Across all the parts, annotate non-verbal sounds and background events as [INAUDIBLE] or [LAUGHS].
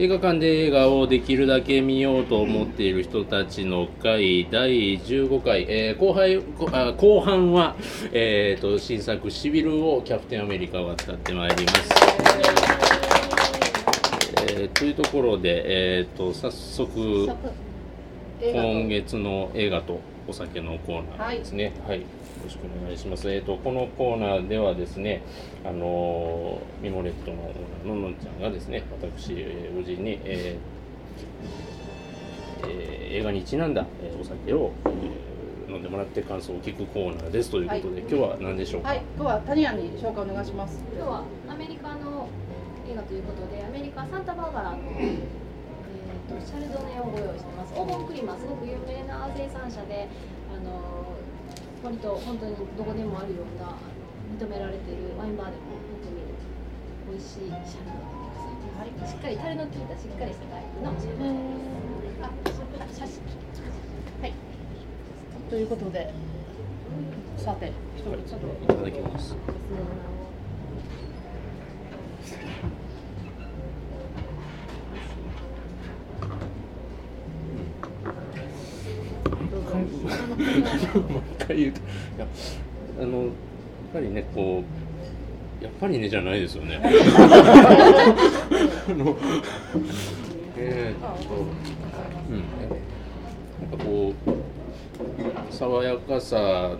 映画館で映画をできるだけ見ようと思っている人たちの会第15回、えー後輩後半は、えー、と新作「シビル」をキャプテンアメリカが使ってまいります。えーというところで、えー、と早速今月の映画とお酒のコーナーですね。はい。よろしくお願いします。えっ、とこのコーナーではですね、あのーミモレットのオーナーののんちゃんがですね、私、えー、おじに、えーえー映画にちなんだ、えーお酒を、えー飲んでもらって感想を聞くコーナーですということで、今日は何でしょうか？はい、今日はタニアに紹介お願いします。今日はアメリカの映画ということでアメリカサンタバーバラの、えー、とシャルドネをご用意してますオーボンクリマすごく有名な生産者であの割と本当にどこでもあるようなあの認められているワインバーでも本当に美味しいシャルドネでございます、はい、しっかりタレの効いたしっかりしたタイプのシャルドネですあ写真はいということで、さて、一人ちょっと。いただきます。回言うと、いや、あの、やっぱりね、こう。やっぱりねじゃないですよね。[LAUGHS] あの。えーっと。うん。なんかこう。爽やかさ。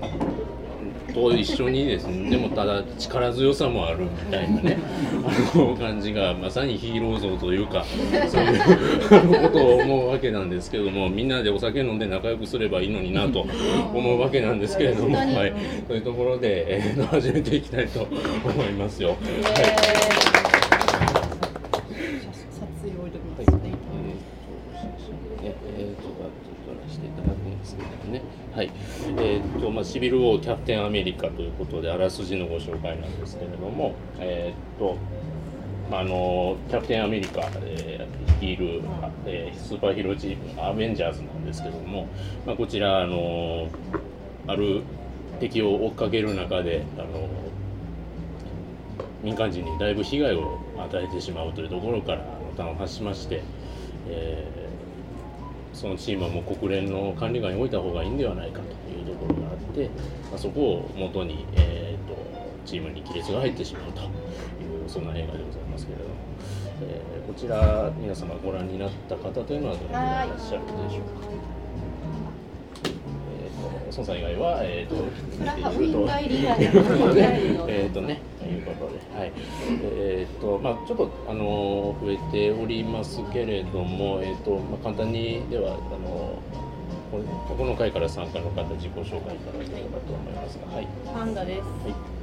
と一緒にですね、でもただ力強さもあるみたいなね、[LAUGHS] あの感じがまさにヒーロー像というか、そういうことを思うわけなんですけども、みんなでお酒飲んで仲良くすればいいのになと思うわけなんですけれども、はい、というところで、えー、始めていきたいと思いますよ。はいシビル王キャプテンアメリカということで、あらすじのご紹介なんですけれども。えーと。あ、の、キャプテンアメリカ、えー、率いる、えースーパーヒーローチーム、アベンジャーズなんですけども。まあ、こちら、あの、ある敵を追っかける中で、あの。民間人にだいぶ被害を与えてしまうというところからあの端を発しまして、えーそのチームはもう国連の管理下に置いた方がいいんではないかというところがて、まあ、そこを元に、えー、とチームに亀裂が入ってしまうというそんな映画でございますけれども、えーこちら皆様ご覧になった方というのはどれくらいいらっしゃるでしょうか？えーと孫さん以外は、えー、と見ていると。[LAUGHS] えっとね、ということで、はい。えっ、と、まあ、ちょっと、あの、増えておりますけれども、えっ、と、まあ、簡単にでは、あの。こここの回から参加の方、自己紹介いただければと思いますが、はい。よパンダです。はい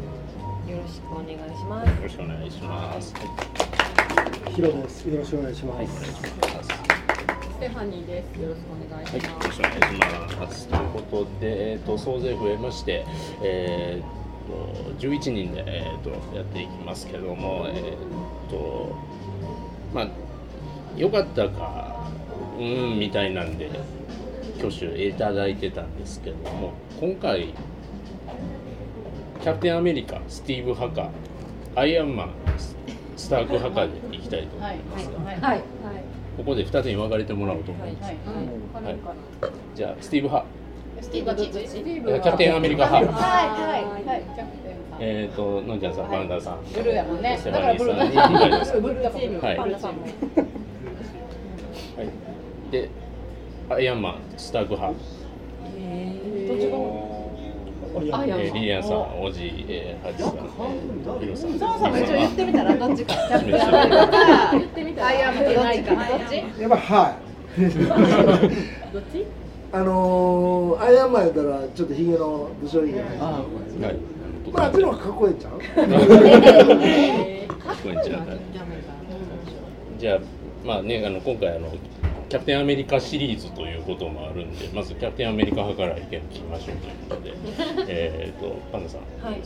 よろしくお願いします。ろしくお願いします。はい、ヒロです。よろしくお願いしはい、おます。願いします。ステファニーです。よろしくお願いはい、しよろしくお願いします。ということで、えっ、と、総勢増えまして、えっ、と、11人で、えっ、と、やっていきますけども、えっ、と、まあ、良かったか、うーん、みたいなんで、挙手いただいてたんですけども、今回、キャプテンアメリカ、スティーブ・ハカ、アイアンマン、スターク・ハカでいきたいと思いますが、はい。はい。ここで2つに分かれてもらおうと思います。はい。はい、じゃあ、スティーブ・ハ。スティーブはどっち。スティーキャプテンアメリカ派。はいはいはい。キャプテンさん。えっ、と、のんちゃんさん、パンダさん。ブルーやもんね。だからブルーだ。[LAUGHS] ブルーだ。はいパンダさんも。はい。で、アイアンマン、スターク派。どっちが。あ、やえー、リリアンさん、おじ、えー、ハチさん、えー、ヒロさん。そうそう、一応言ってみたら、どっちか。言ってみたらアイアンマンどっちか。どっち。やっぱはい。どっち？あのー、アイアンマンやったらちょっとヒゲの武将髭が入ってる。はい。まああっちの方がかっこいいんちゃう？[LAUGHS] かっこいいんちゃうかじゃあ、まあね、あの、今回、あの。キャプテンアメリカシリーズということもあるんで、まずキャプテンアメリカ派から意見聞きましょうということで。[LAUGHS] えっと、パンダさん。はい。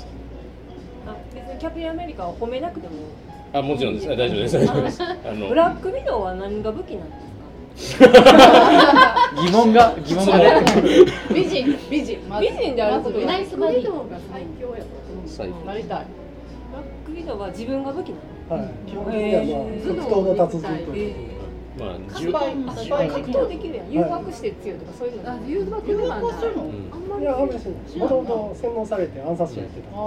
あ、別にキャプテンアメリカを褒めなくても。あ、もちろんです。あ大丈夫です。大丈夫です。あのブ。ラックビドウは何が武器なんですか？[LAUGHS] 疑問が疑問が美人、美人。まず美人であることナイスバディが最強やと。最なりたい。ブラックビドウは自分が武器なの？はい。基本的にはまあ格闘の達人という。まあス10パイスパイ格闘できるやん。誘惑して強いとかそういうのあ誘惑あんまりい。や、あん。まりしない。もともと洗脳されて暗殺者やってた。んああ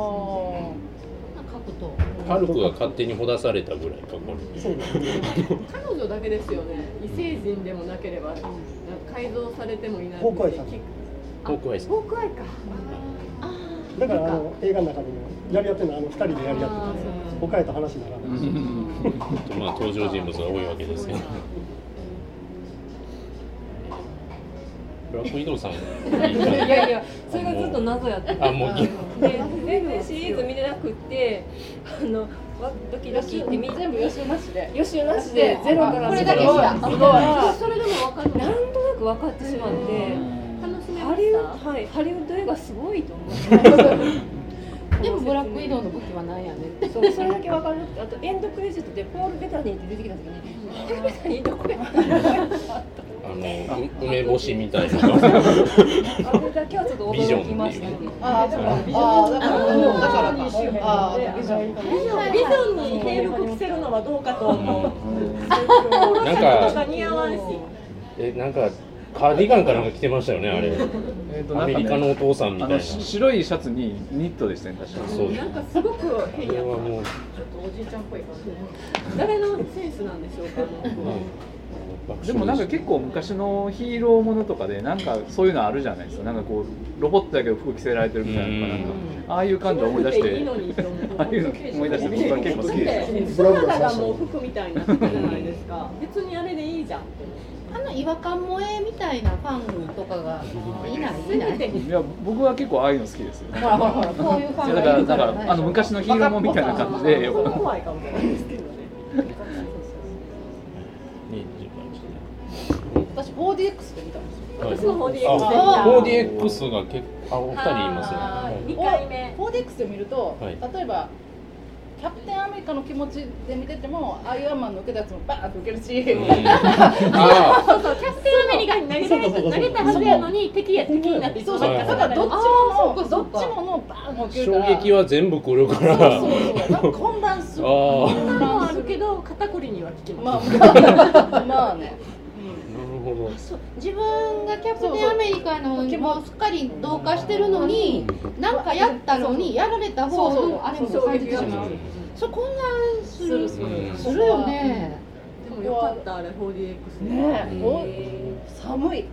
格闘。ハルクが勝手にほだされたぐらいかこ。彼女だけですよね。異星人でもなければ改造されてもいない。ホークアイさんれホーク。アイさんホークアイかだからあの映画の中でもやり合ってるのはあの二人でやり合ってて、他へと話にならない。とまあ登場人物が多いわけですけどブラック移動さんいやいやそれがずっと謎やっててあもう。で全然シリーズ見れなくってあのわドキドキって見全部予習なしで。予習なしでゼロからこれだけしかすごい。それでも分かるなんとなく分かってしまって。楽しめまハリウしッドはい。ハリウッド映画すごいと思ってでもブラック移動の武器は何やね。そうそれだけ分かるあとエンドクレジットでポール・ベタニーって出てきた時にポール・ベタニーどこやあのう梅干しみたいな。あれだけはちょっとビジョン驚きましたねああだからだからビジョンビジョンに着せるのはどうかと思うなんかが似合わんしえなんかカーディガンかなんか着てましたよねあれえーとアメリカのお父さんみたいな白いシャツにニットでしたね確かそうなんかすごくこ変やちょっとおじいちゃんっぽい感じ誰のセンスなんでしょうかでもなんか結構昔のヒーローものとかでなんかそういうのあるじゃないですか。なんかこうロボットだけど服着せられてるみたいななんか。ああいう感じを思い出して。ああいうの思い出して僕は結構好きです。サラダがもう服みたいになってるじゃないですか別にあれでいいじゃん。あの違和感萌えみたいなファンとかがいない。いない。いや僕は結構ああいうの好きですよ。ほらほらほらこういうファンいやだから。だがいるかかららあの昔のヒーローもんみたいな感じで。怖いかもしれないですけど私 4DX で見たんですよ。私も 4DX でああ 4DX が結構あお二人いますね。はい2回目 4DX で見ると、はい。例えばキャプテンアメリカの気持ちで見ててもアイアンマンの受けたやつもバーンと受けるし、[LAUGHS] あそうそうキャプテンアメリカに投げ投げたはずやのに敵や敵になってそうそう、はいだからどっちあもーそうかそうか。どっちものバーン受けるから。衝撃は全部来るから。そうそうそう。混乱する。混も乱するあるけど肩こりには効きまあます、まあまあねほど。そう。自分がキャプテンアメリカのもうすっかり同化してるのになんかやったのにやられた方のあれも感じてしまう。そう混乱する。するよね。でもよかったあれ 4DX ね。うん。お寒い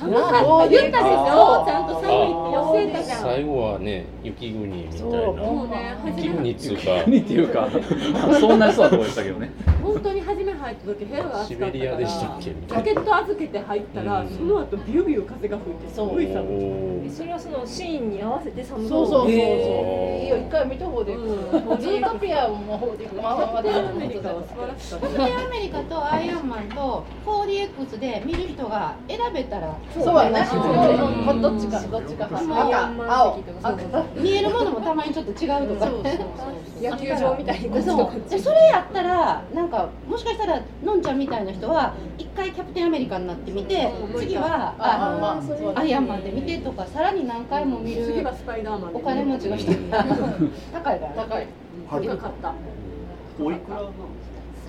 寒かった。言ったでしょ？ちゃんと寒いって教えたじゃん最後はね雪国みたいそうな。もうね初雪め国っつうか。何っていうか。[LAUGHS] そうなりそうなところでしたけどね。本当に初め入った時部屋が暑シかったからベリアでしたっけ？みたいジャケット預けて入ったら、うん。その後ビュービュー風が吹いてすごいな寒いそれはそのシーンに合わせて寒そうそうそう。そう、いいよ一回見た方で、うん。ズートピアも方でまあまあまあキャプテンアメリカは素晴らしかったアメリカとアイアンマンと 4DX で見る人が選べたらそうやね。どっちか。どっちか。赤青。赤見えるものもたまにちょっと違うとか。野球場みたいにこっちとこっちそうでそれやったらなんかもしかしたらのんちゃんみたいな人は一回キャプテンアメリカになってみて次はあのアイアンマンで見てとかさらに何回も見る次はスパイダーマンでお金持ちの人が高いから。高い。はい。今買った。おいくら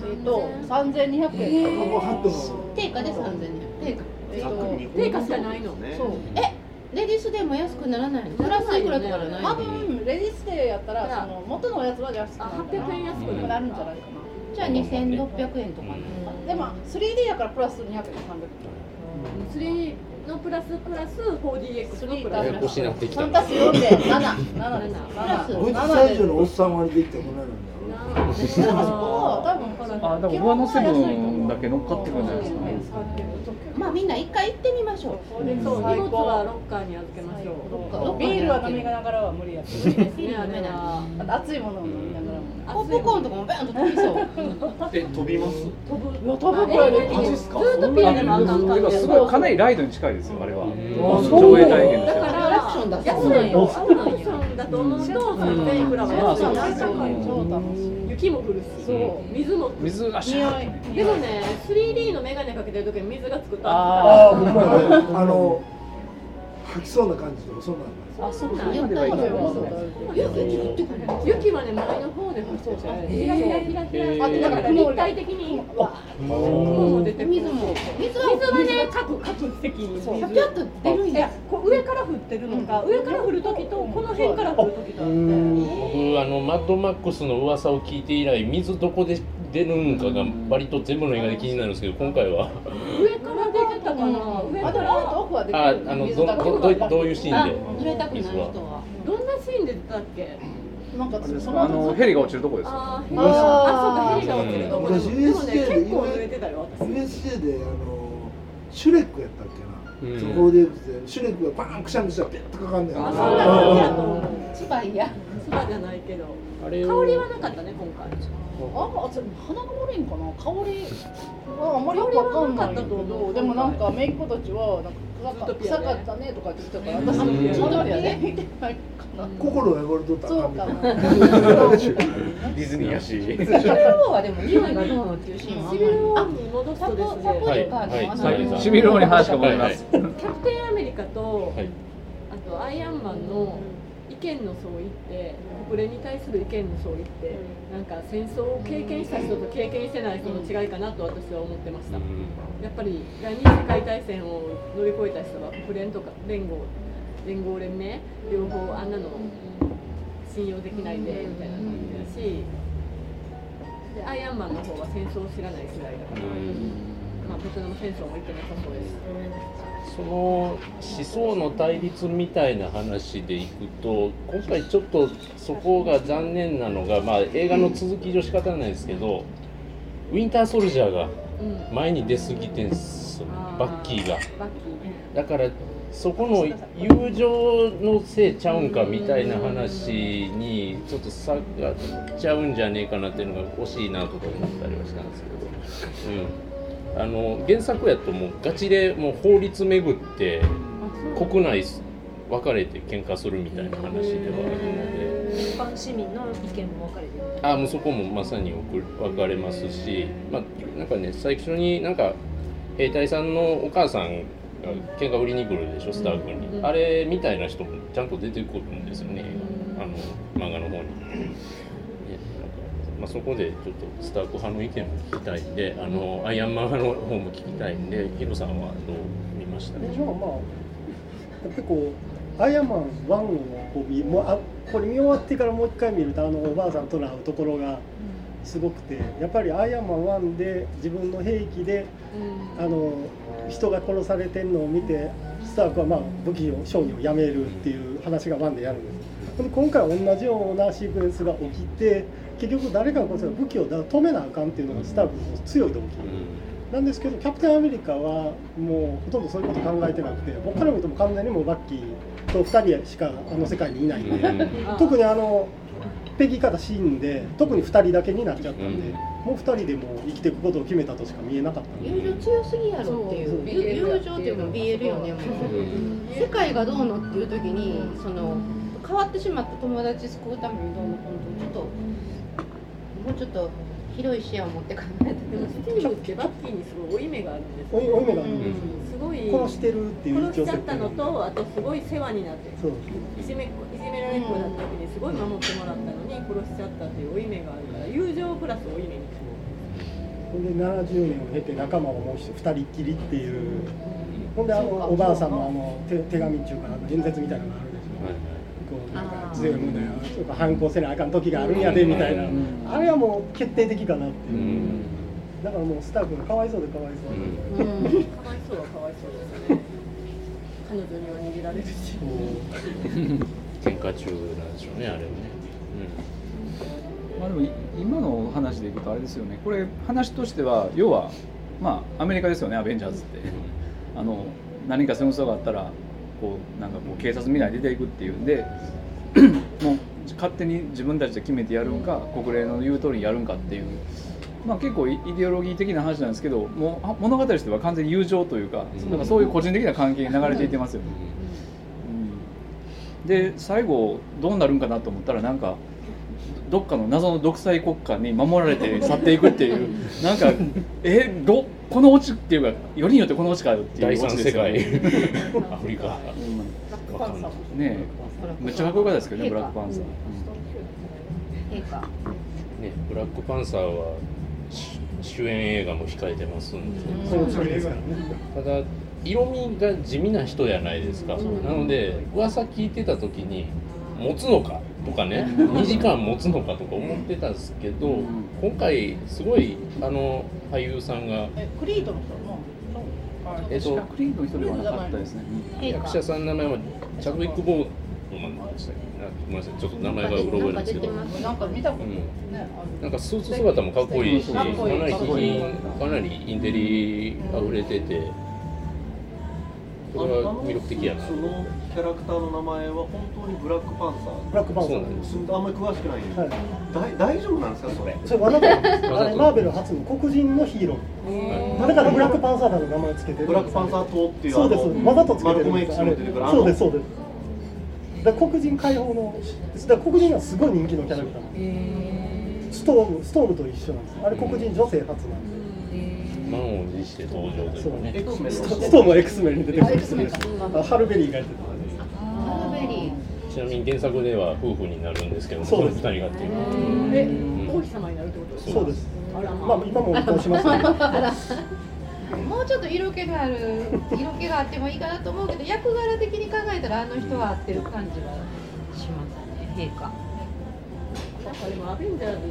えっと三千二百円。もうハットの定価で3000円。定価えっと定価しかないの。そうえレディースでも安くならないの？プラスいくらとかじゃない。多の分レディースデーやったらその元のやつは安くなある。かな800円安くなるんじゃないかな。じゃあ2600円とか。でも 3D やからプラス200円300 3のプラスプラス 4DX のプラス。ややこしになってきた。3足す4で77です。プラス50歳以上のおっさん割りできてもらえるんだ。でもそこは多分あでも上乗せ分だけ乗っかってくるんじゃないですかまあみんな一回行ってみましょう。そう荷物はロッカーに預けましょう。ビールは飲みながらは無理やし。いいですね。あれはあと熱いものを飲みながら。もポップコーンとかもバンと飛びそう。え飛びます飛ぶ。いや飛ぶ。くらいでマジっすか？ずっとピアでもあかんかすごい。かなりライドに近いですよあれは。あそう。上映体験だかはらアクションだ安いよ。アクだと思うと3000いくらは安いそうなそう超楽しい雪も降るしそう。水も水がシ匂ャい。でもね 3D のメガネかけてる時に水がつくとあああほんまやね。あの吐きそうな感じとかそんなあそうなんや。った雪はね前の方で降っててひらひらひらひらあとだから立体的に雲も出て水も水はね各各席に水ピャピャっと出るんやこう上から降ってるのか上から降る時とこの辺から降る時とあって僕あのマッドマックスの噂を聞いて以来水どこで出るんかが割と全部の映画で気になるんですけど今回は。上から出てたかな？上から？もオンとオフはできあるあのどどどどういうシーンで？濡れたくない人水はは。どんなシーンで出たっけ？なんかそあのヘリが落ちるとこですよ。あーああそうかヘリが落ちるとこで昔もでも USJ ねで結構濡れてたよ私 USJ であのシュレックやったっけな、うん。そこでシュレックがバーンくしゃくしゃピュッとかかんねんあそんな感じやと思う。千葉いやスバじゃないけどあれ香りはなかったね今回あ、それ鼻が悪いんかな？香りはあんまりよくわかんないけどでもなんかメイク子たちはなんか臭かったねとかって言ってたから私もうん。ちょっとね見てないかな心が汚れとったらそうあかディズニーやしシビル王はでも匂い。がどうのってい。うシーンはシビルま王に戻すとですねはい。シビル王に話が戻ります、キャプテンアメリカとはい。あとアイアンマンの意見の相違って国連に対する意見の相違ってなんか戦争を経験した人と経験してない人の違いかなと私は思ってました。やっぱり第二次世界大戦を乗り越えた人は国連とか連合連合連盟両方あんなの信用できないでみたいな感じだしでアイアンマンの方は戦争を知らない世代だから、まあ、ベトナム戦争も行ってなさそうですその思想の対立みたいな話でいくと今回ちょっとそこが残念なのが、まあ、映画の続き上仕方ないですけどウィンターソルジャーがうん。前に出過ぎてんすよあー。バッキーが。だからそこの友情のせいちゃうんかみたいな話にちょっと差がちゃうんじゃねえかなっていうのが惜しいなとか思ったりはしたんですけど、うん、あの原作やともうガチでもう法律巡って国内分かれて喧嘩するみたいな話ではあるので。一般市民の意見も分かれてる。あもうそこもまさに分かれますし、まあ、なんかね最初になんか兵隊さんのお母さんが喧嘩売りに来るでしょスタークに、うん。あれみたいな人もちゃんと出てくるんですよね、あの漫画の方に。まあ、そこでちょっとスターク派の意見も聞きたいんで、あのアイアンマン派の方も聞きたいんで、ヒロさんはどう見ました？でしょうまあまあやっぱりこうアイアンマン1をこう見もうあこれ見終わってからもう一回見るとあのおばあさんとの会うところがすごくてやっぱりアイアンマン1で自分の兵器であの人が殺されてるのを見てスタークはまあ武器を商人をやめるっていう話が1でやるんです。今回は同じようなシークエンスが起きて結局誰かが殺したら武器を止めなあかんっていうのがスタークの強い動機なんですけどキャプテンアメリカはもうほとんどそういうこと考えてなくて僕から見るともう完全にもうバッキーと2人しかあの世界にいないんで、うん。特にあのペギから死んで特に2人だけになっちゃったんで、うん。もう2人でもう生きていくことを決めたとしか見えなかったんで。友情強すぎやろっていう。友友情っていうか BL よねもう。世界がどうのっていう時にその変わってしまった友達救うためにどうのこうのちょっともうちょっと広い視野を持って考えてでもスティーブってバッキーにすごい負い目があるんですよ。追い追い目がある。んうん。ですすごい殺してるっていう殺しちゃったのとあとすごい世話になってそう。いじめいじめられっ子だった時にすごい守ってもらったのに殺しちゃったっていう負い目があるから友情プラス負い目にほんで70年を経て仲間をもう一人2人っきりっていう。ほんであのおばあさんのあの手手紙っていうかあの演説みたいなのがあるでしょ、はいこうなんか強いもんだよとか反抗せなあかん時があるんやでみたいな、うん。あれはもう決定的かなってう。いう、ん。だからもうスター君かわいそうでかわいそう、うんうんかわいそうはかわいそうですよね彼女には逃げられるし喧嘩中なんでしょうね。あれはね、まあ、でもい今の話でいくとあれですよねこれ話としては要はまあアメリカですよねアベンジャーズって。あの何か戦争があったらこうなんかこう警察みたいに出ていくっていうんでもう勝手に自分たちで決めてやるんか国連の言う通りにやるんかっていう、まあ、結構イイデオロギー的な話なんですけどもうあ物語としては完全に友情というかうん。なんかそういう個人的な関係に流れていってますよね。うん。で最後どうなるんかなと思ったらなんかどっかの謎の独裁国家に守られて去っていくっていうなんかえどこのオチっていうかよりによってこのオチかよっていうオチですよ世界。ね [LAUGHS] アフリカ。ブラックパンサーもねえめっちゃかっこよかったですけどねブラックパンサー、陛下。ねブラックパンサーはし主演映画も控えてますんで、そうそうですからね。ただ色味が地味な人じゃないですか、なので噂聞いてた時に持つのかとかね2時間持つのかとか思ってたんですけど、今回すごいあの俳優さんがえクリードの人もえっとクリードの人ではなかったですね。役者さんの名前はチャドウィック・ボーごめんなさい。ちょっと名前がうろ覚えなんですけど。なんか見たことうんねなんかスーツ姿もかっこいい。しかなり品かなりインテリあふれてて。これは魅力的やな。そのキャラクターの名前は本当にブラックパンサー？ブラックパンサーそうなんです。あんまり詳しくないんで、はい。だい大丈夫なんですかそれ？それわざとマーベル初の黒人のヒーロー。だからブラックパンサーだの名前つけてる。ブラックパンサー党っていうそうです。わざとつけてマルコム X すあれにも出てくるそうですそうですだから黒人解放のだから黒人はすごい人気のキャラクターなんです。ストームストームと一緒なんです。あれ黒人女性初なんです。満を持して登場というかね。ストームは X メンに出てくるあ X メン。かあハルベリーがやってハルベリー。ちなみに原作では夫婦になるんですけどそうです。この二人がっていう。え王妃様になるってことですか？たそうです。あらまあ今もこうしますけどもうちょっと色気がある [LAUGHS] 色気があってもいいかなと思うけど役柄的に考えたらあの人は合ってる感じはしますね。陛下なんかでもアベンジャーズって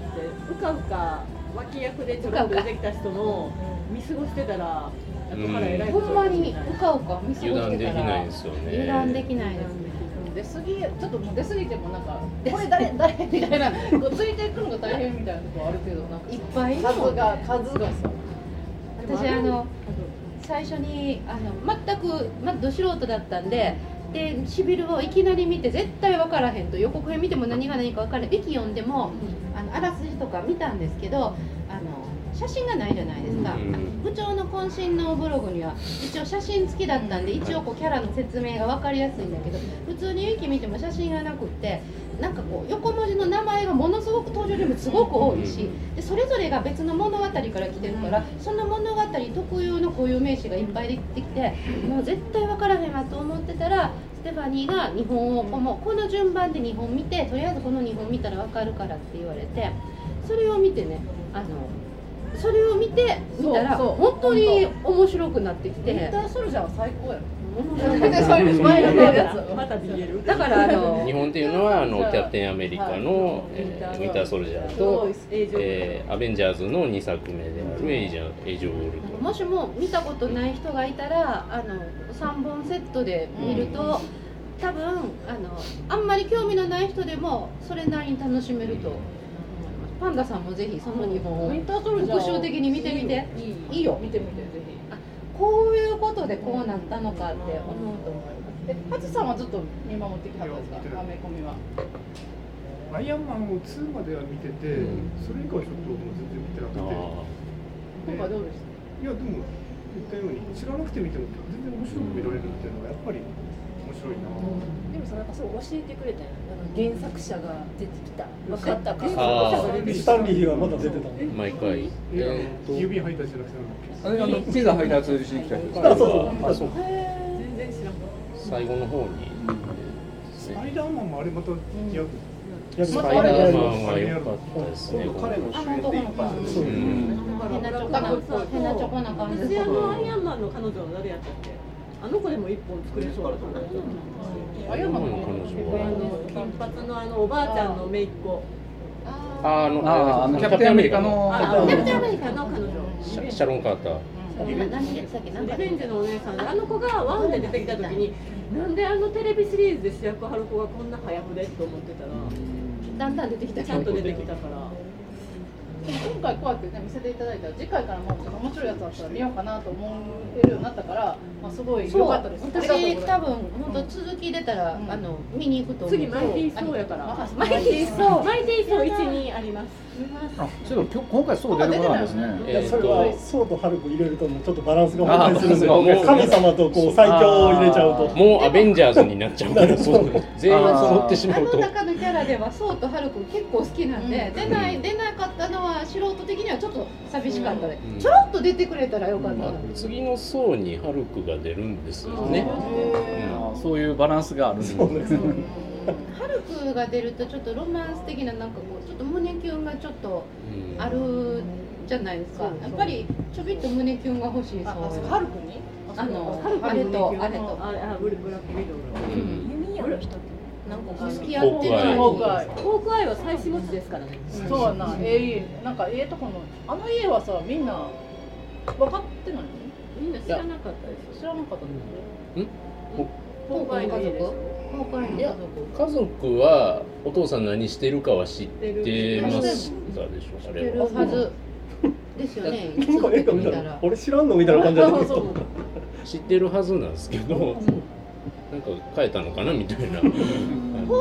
うかうか脇役でちょろっと出てきた人の見過ごしてたら後から偉いほんまにうかうか見過ごしてたらできないですよね油断できないですね。出過ぎちょっともう出過ぎてもなんかこれ誰 [LAUGHS] 誰みたいなこうついていくのが大変みたいなとこあるけどなんかいっぱいいるもん数が数がさ。私あの最初にあの全く、まあ、ど素人だったんででシビルをいきなり見て絶対分からへんと予告編見ても何が何か分からへんウィキ読んでもあのあらすじとか見たんですけどあの写真がないじゃないですか、部長の渾身のブログには一応写真付きだったんで一応こうキャラの説明が分かりやすいんだけど普通にウィキ見ても写真がなくってなんかこう横文字の名前がものすごく登場人物すごく多いしでそれぞれが別の物語から来てるからその物語特有の固有名詞がいっぱいできてきてもう絶対分からへんわと思ってたらステファニーが日本をもうこの順番で日本見てとりあえずこの日本見たら分かるからって言われてそれを見てねあのそれを見て見たら本当に面白くなってきウィンてターソルジャーは最高やろだからあの日本っていうのはあのキャプテンアメリカの、えーウィンターソルジャーと、えーアベンジャーズの2作目であるエイジャーエイジ・オブ・ウルトもしも見たことない人がいたらあの3本セットで見ると、多分あのあんまり興味のない人でもそれなりに楽しめると。思いますパンダさんもぜひその2本をウィンターソルジャー復習的に見てみて。いいいいよ。見てみて。ぜひこういうことでこうなったのかって思うと思います。えハチさんはずっと見守ってきたんですか？アメコミは。アイアンマンを2までは見てて、それ以降はちょっともう全然見てなくて、今回どうでした？いやでも言ったように知らなくて見ても全然面白く見られるっていうのはやっぱり面白いな、でもさなんかそう教えてくれたよ原作者が出てきた。分かったか。スタンリーがまだ出てたんで毎回。いやえーと郵便配達じゃなくてあれあのピザ配達しに来た人。あそうそう。あそう。全然知らんかっ最後の方に、スパイダーマンもあれまたやるやスパイダーマンは良かったですね。彼の主演でいくからそううん変なチョコな変なチョコな感じ。私あのアイアンマンの彼女は誰やったっけ？あの子でも一本作れそうだと思うあの金髪のあのおばあちゃんの姪っ子。ああのあのキャプテンアメリカの。あキャプテンアメリカの彼女。シャシャロン・カーターリベンジのお姉さんであの子がワンで出てきた時になんであのテレビシリーズで主役張る子がこんな早くでと思ってたらだんだん出てきたちゃんと出てきたから今回こうやってね見せていただいたら次回からもちょっと面白いやつあったら見ようかなと思えるようになったから、まあ、すごいそう。良かったです私多分本当続き出たら、うん。あの見に行くと思う。次マイティーソーやから。あマイティーソー。マイティーソー12ありますあそういえば今日今回そう出てこないですね。い。やそれはソーとハルク入れるともうちょっとバランスが崩壊するんで。あーそう神様とこう最強を入れちゃう。ともうアベンジャーズになっちゃうから [LAUGHS] そう。全員揃ってしまあうと。の中のキャラではソウとハルくん結構好きなんで、出ない出なかったのは素人的にはちょっと寂しかったで、うん。ちょろっと出てくれたらよかった次の層にハルクが出るんですよね。あそういうバランスがあるんですねハルクが出るとちょっとロマンス的ななんかこうちょっと胸キュンがちょっとあるじゃないですか、やっぱりちょびっと胸キュンが欲しい。そう。ハルクに？あのハルクあれとあれと。あれあブルブラックウィドウの。弓矢の人なんか付き合ってるホークアイホークアイは妻子持ちですからね。そうやな。ええ家。なんかええとこのあの家はさみんな分かってない？のみんな知らなかったです知らなかった。のホークアイの家ですホークアイのいや家族はお父さん何してるかは知ってましたでしょあれ知ってるは。はずですよね。俺知らんのみたいな感じだった。けど知ってるはずなんですけど、なんか変えたのかなみたいな。ホ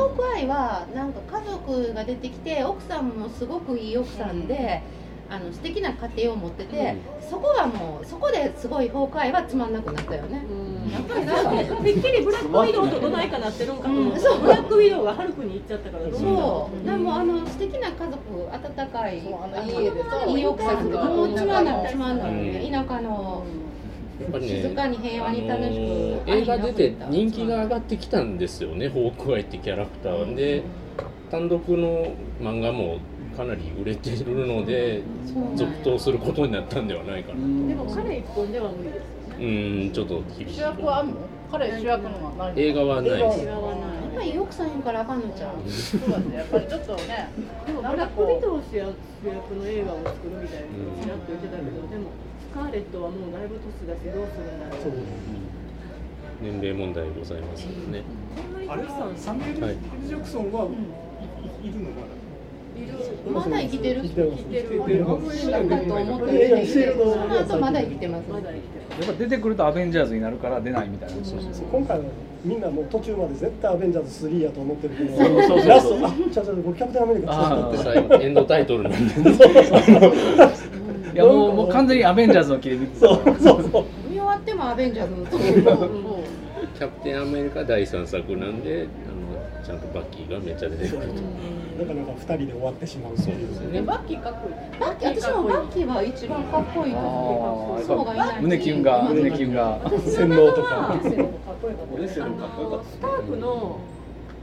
ークアイはなんか家族が出てきて奥さんもすごくいい奥さんで、あの素敵な家庭を持ってて、そこはもうそこですごいホークアイはつまんなくなったよね、やっぱりなんかてっきりブラックウィドウとどないかなってるんかと思ったうん。そうブラックウィドウがハルクに行っちゃったからどう。そう、でもあの素敵な家族温かいあの家でさいい奥さんがもうつまん。ないつまんない、うん田舎のやっぱりね、静かに平和に楽しくあのー映画出て人気が上がってきたんですよね、ホークアイってキャラクターは。で、単独の漫画もかなり売れてるので、続投することになったんではないかなと。でも彼一本では無理ですうん、ちょっと厳しい。主。役はあんの？彼主役のはないの？映画はないです。やっぱりい。い奥さんやからあかんのちゃう、そうだねやっぱりちょっとねでもブラックウィドウ主役の映画を作るみたいなちらっと言ってたけど、でもスカーレットはもうだいぶ年だしどうするんだろう。年齢問題ございますよね。あれはサミュエル・ジャクソンはいいるの？まだまだ生きてる？生きてます生きてる生きてその後まだ生きてますまだ生きてるやっぱ出てくるとアベンジャーズになるから出ないみたいなそうそうそう今回はみんなもう途中まで絶対アベンジャーズ3やと思ってるけどそうそうそうラストあちゃうちゃうこれキャプテンアメリカ2だって最後エンドタイトルなんで。いやもうもう完全にアベンジャーズの切り見てたからそうそう見終わってもアベンジャーズのそうキャプテンアメリカ第3作なんで、ちゃんとバッキーがめっちゃ出てくると。なかなか2人で終わってしまうそうですね。バッキーかっこいい。バッキー私もバッキーは一番かっこいいと思う。そうがいない胸キュンが。胸キュンが。洗脳とか。スタークの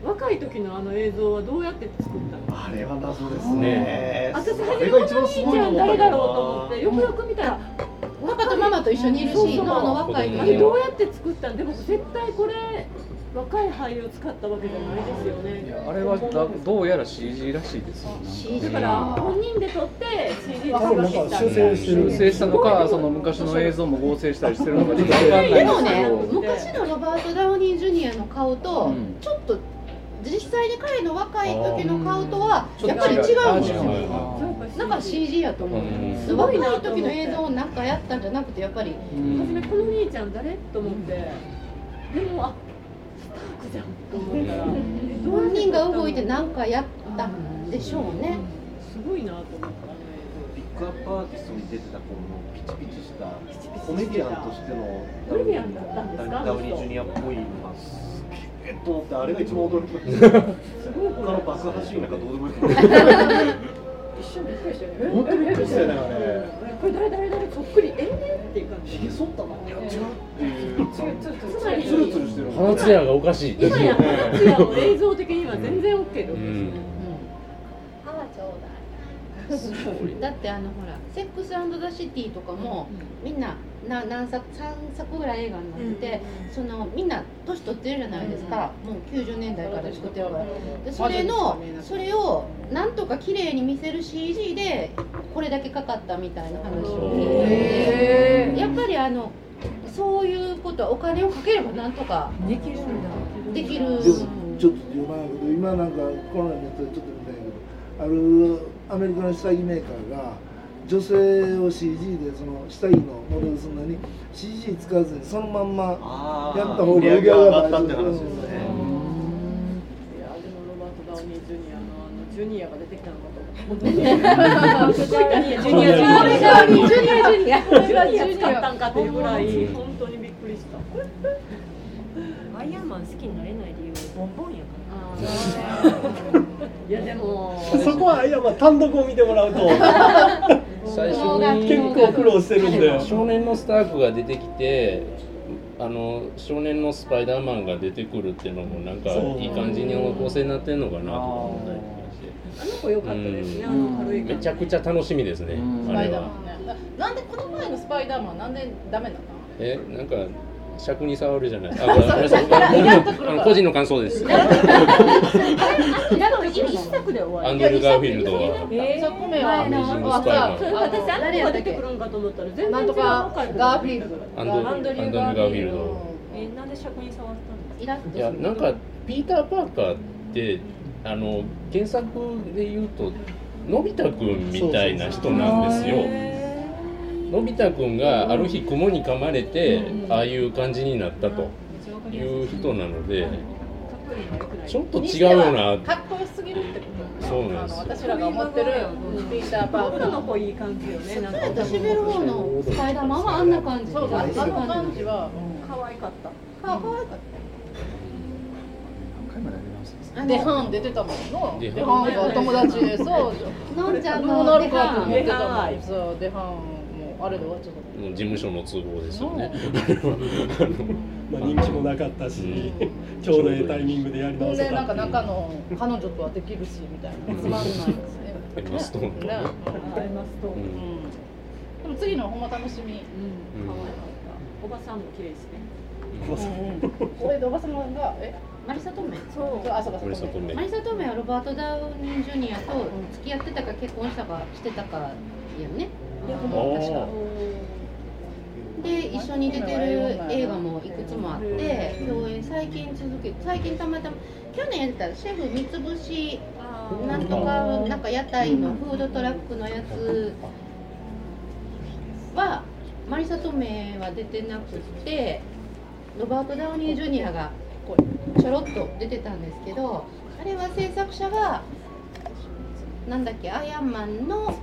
若い時のあの映像はどうやって作ったの？あれは謎ですね。私初あめこのれが一番す兄ちゃん誰だろうと思ってよくよく見たらパパとママと一緒にいるシーンのあの若いあれどうやって作ったんでも絶対これ若い俳優使ったわけじゃないですよね。いやあれはだどうやら CG らしいですよだから本人で撮って CG で修正修正したのかその昔の映像も合成したりしてるのかちょっと分かんないんでもね昔のロバート・ダウニー・ジュニアの顔とうん。ちょっと実際に彼の若い時の顔とはやっぱり違うんですよ。なんか CG やと思う。うん。すごいな時の映像をなんかやったんじゃなくてやっぱり。うん。初めこの兄ちゃん誰？と思って。でもあクじゃんと思ったら本人が動いて何かやったんでしょうね。すごいなと思ったあのピックアップアーティストに出てたこのピチピチしたコメディアンとしてのコメディアンだったんですかダウニージュニアっぽいのがすげえと思ってあれが一番驚き。ましたすごい他の爆破シーンなんかどうでもよくな一瞬びっくりしたよね。本当にびっくりしたよねこれ誰誰誰そっくりええっていう感じひげ剃ったの？いや違う。っていうつまりツルツルしてる。鼻ツヤがおかしい。今やツヤ [LAUGHS] も映像的には全然 OK でう OK ですん。ね。歯はちょうだいだってあのほら「セックスザ・シティ」とかもみんなな何作3作ぐらい映画になってて、そのみんな年取ってるじゃないですか、もう90年代から作ってるからでそれのそれをなんとか綺麗に見せる CG でこれだけかかったみたいな話を。聞いてやっぱりあのそういうことはお金をかければなんとかできるんだ。できる。ちょっと今なんかコロナのネットでちょっと見たんやけどあるアメリカの下着メーカーが女性を CG でその下着のモデルするのに CG 使わずにそのまんまやった方が売り上げが上がったって話うんですね。いやでもロバート・ダウニー・ジュニアのあのジュニアが出てきたのかと思っジュニアジュニア。ジュニアジュニア。ジュニアジュニア使った。んかって。いうぐらい本当にびっくりした。アイアンマン好きになれない理由ボンボンやから [LAUGHS] いやでも。そこはアイアンマン単独を見てもらうと。最初に結構苦労してるんで少年のスタークが出てきてあの少年のスパイダーマンが出てくるっていうのもなんかいい感じに構成になってんのかなと。思ったりあの子良かったですね、あうん。の軽いめちゃくちゃ楽しみですね、スパイダーあれはマンね。なんでこの前のスパイダーマンなんでダメなの？えなんか尺に触るじゃない。あごめんなさい。あの個人の感想です。一作で終わりアンドル・ガーフィールドは。えー、そこ目はアメージングスパイダーマン私あの子が出てくるんかと思ったら全然なんとかガーフィールド。アンドアンドリュー・ガーフィールド。えなんで尺に触ったイラストいやなんかピーター・パーカーってあの原作で言うとのび太くんみたいな人なんですよ。のび太くんがある日雲に噛まれてああいう感じになったと。いう人なのでちょっと違うよなかっこよすぎるってことそうなんです。私らが思ってるピーター・パーのいい感じよね。なんか。そうやったシベル王のスパイダーマンはあんな感じそうあの感じは。可愛かった。か可愛かった。あデハン出てたもんのデデハンが友達でそう。のんちゃんの。デハン思ってたもん。そうデハン。もあれで終わっちゃった事務所の都合ですよね。[LAUGHS] まあ人気もなかったしちょうどいいタイミングでやり直せたなんか中の彼女とはできるしみたいな。つまんないですね。エマストーンとね。ありますと、ううん。ん、でも次のほんま楽しみ。可愛かった。おばさんも綺麗ですね。それでおば様がえ？マリサトメそう。あそうかそうか。マリサトメはロバート・ダウニー・ジュニアと付き合ってたか結婚したかしてたかやねで一緒に出てる映画もいくつもあって共演最近続け最近たまたま去年やってたシェフ三つ星なんとかなんか屋台のフードトラックのやつはマリサトメは出てなくてロバート・ダウニー・ジュニアがちょろっと出てたんですけどあれは制作者がなんだっけアイアンマンの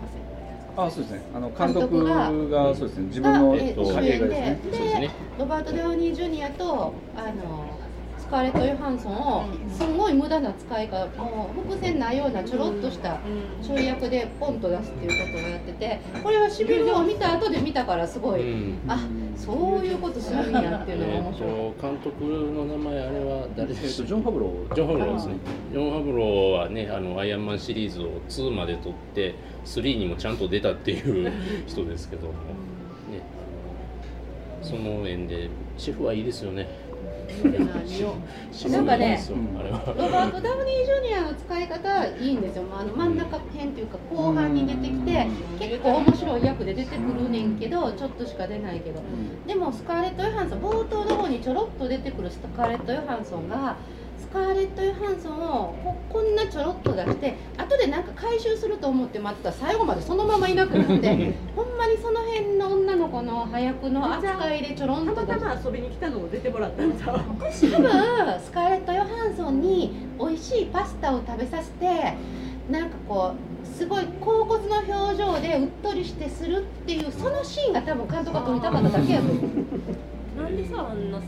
あそうですね。あの監督監督ががそうですね。自分のがえ映画主演でですね。そうですね。ロバート・ダウニー・ジュニアとあのスカーレット・ヨハンソンをすんごい無駄な使い方もう伏線ないようなちょろっとしたちょい役でポンと出すっていうことをやっててこれはシビルを見た後で見たからすごい、うん。あそういうことするんやっていうのがえ面白い。監督の名前あれは誰でえっしたとジョン・ファブロー。ジョン・ファブローですね。ジョン・ファブロー。はね、あのアイアンマンシリーズを2まで撮って、3にもちゃんと出たっていう人ですけども、ね、あのその縁で、シェフはいいですよね。なんかね。ロバート・ダウニー・ジュニアの使い方いいんですよ、まあ、あの真ん中辺っていうか後半に出てきて結構面白い役で出てくるねんけどちょっとしか出ないけど。でもスカーレット・ヨハンソン冒頭の方にちょろっと出てくるスカーレット・ヨハンソンがスカーレット・ヨハンソンをここんなちょろっと出して後でなんか回収すると思って待ってたら最後までそのままいなくなって [LAUGHS] ほんまにその辺の女の子の早くの扱いでちょろんたと出して。またま遊びに来たのを出てもらったんだ多分スカーレット・ヨハンソンに美味しいパスタを食べさせてなんかこうすごい恍惚の表情でうっとりしてするっていうそのシーンが多分監督が撮りたかっただけやと思うなん。でさあんなさ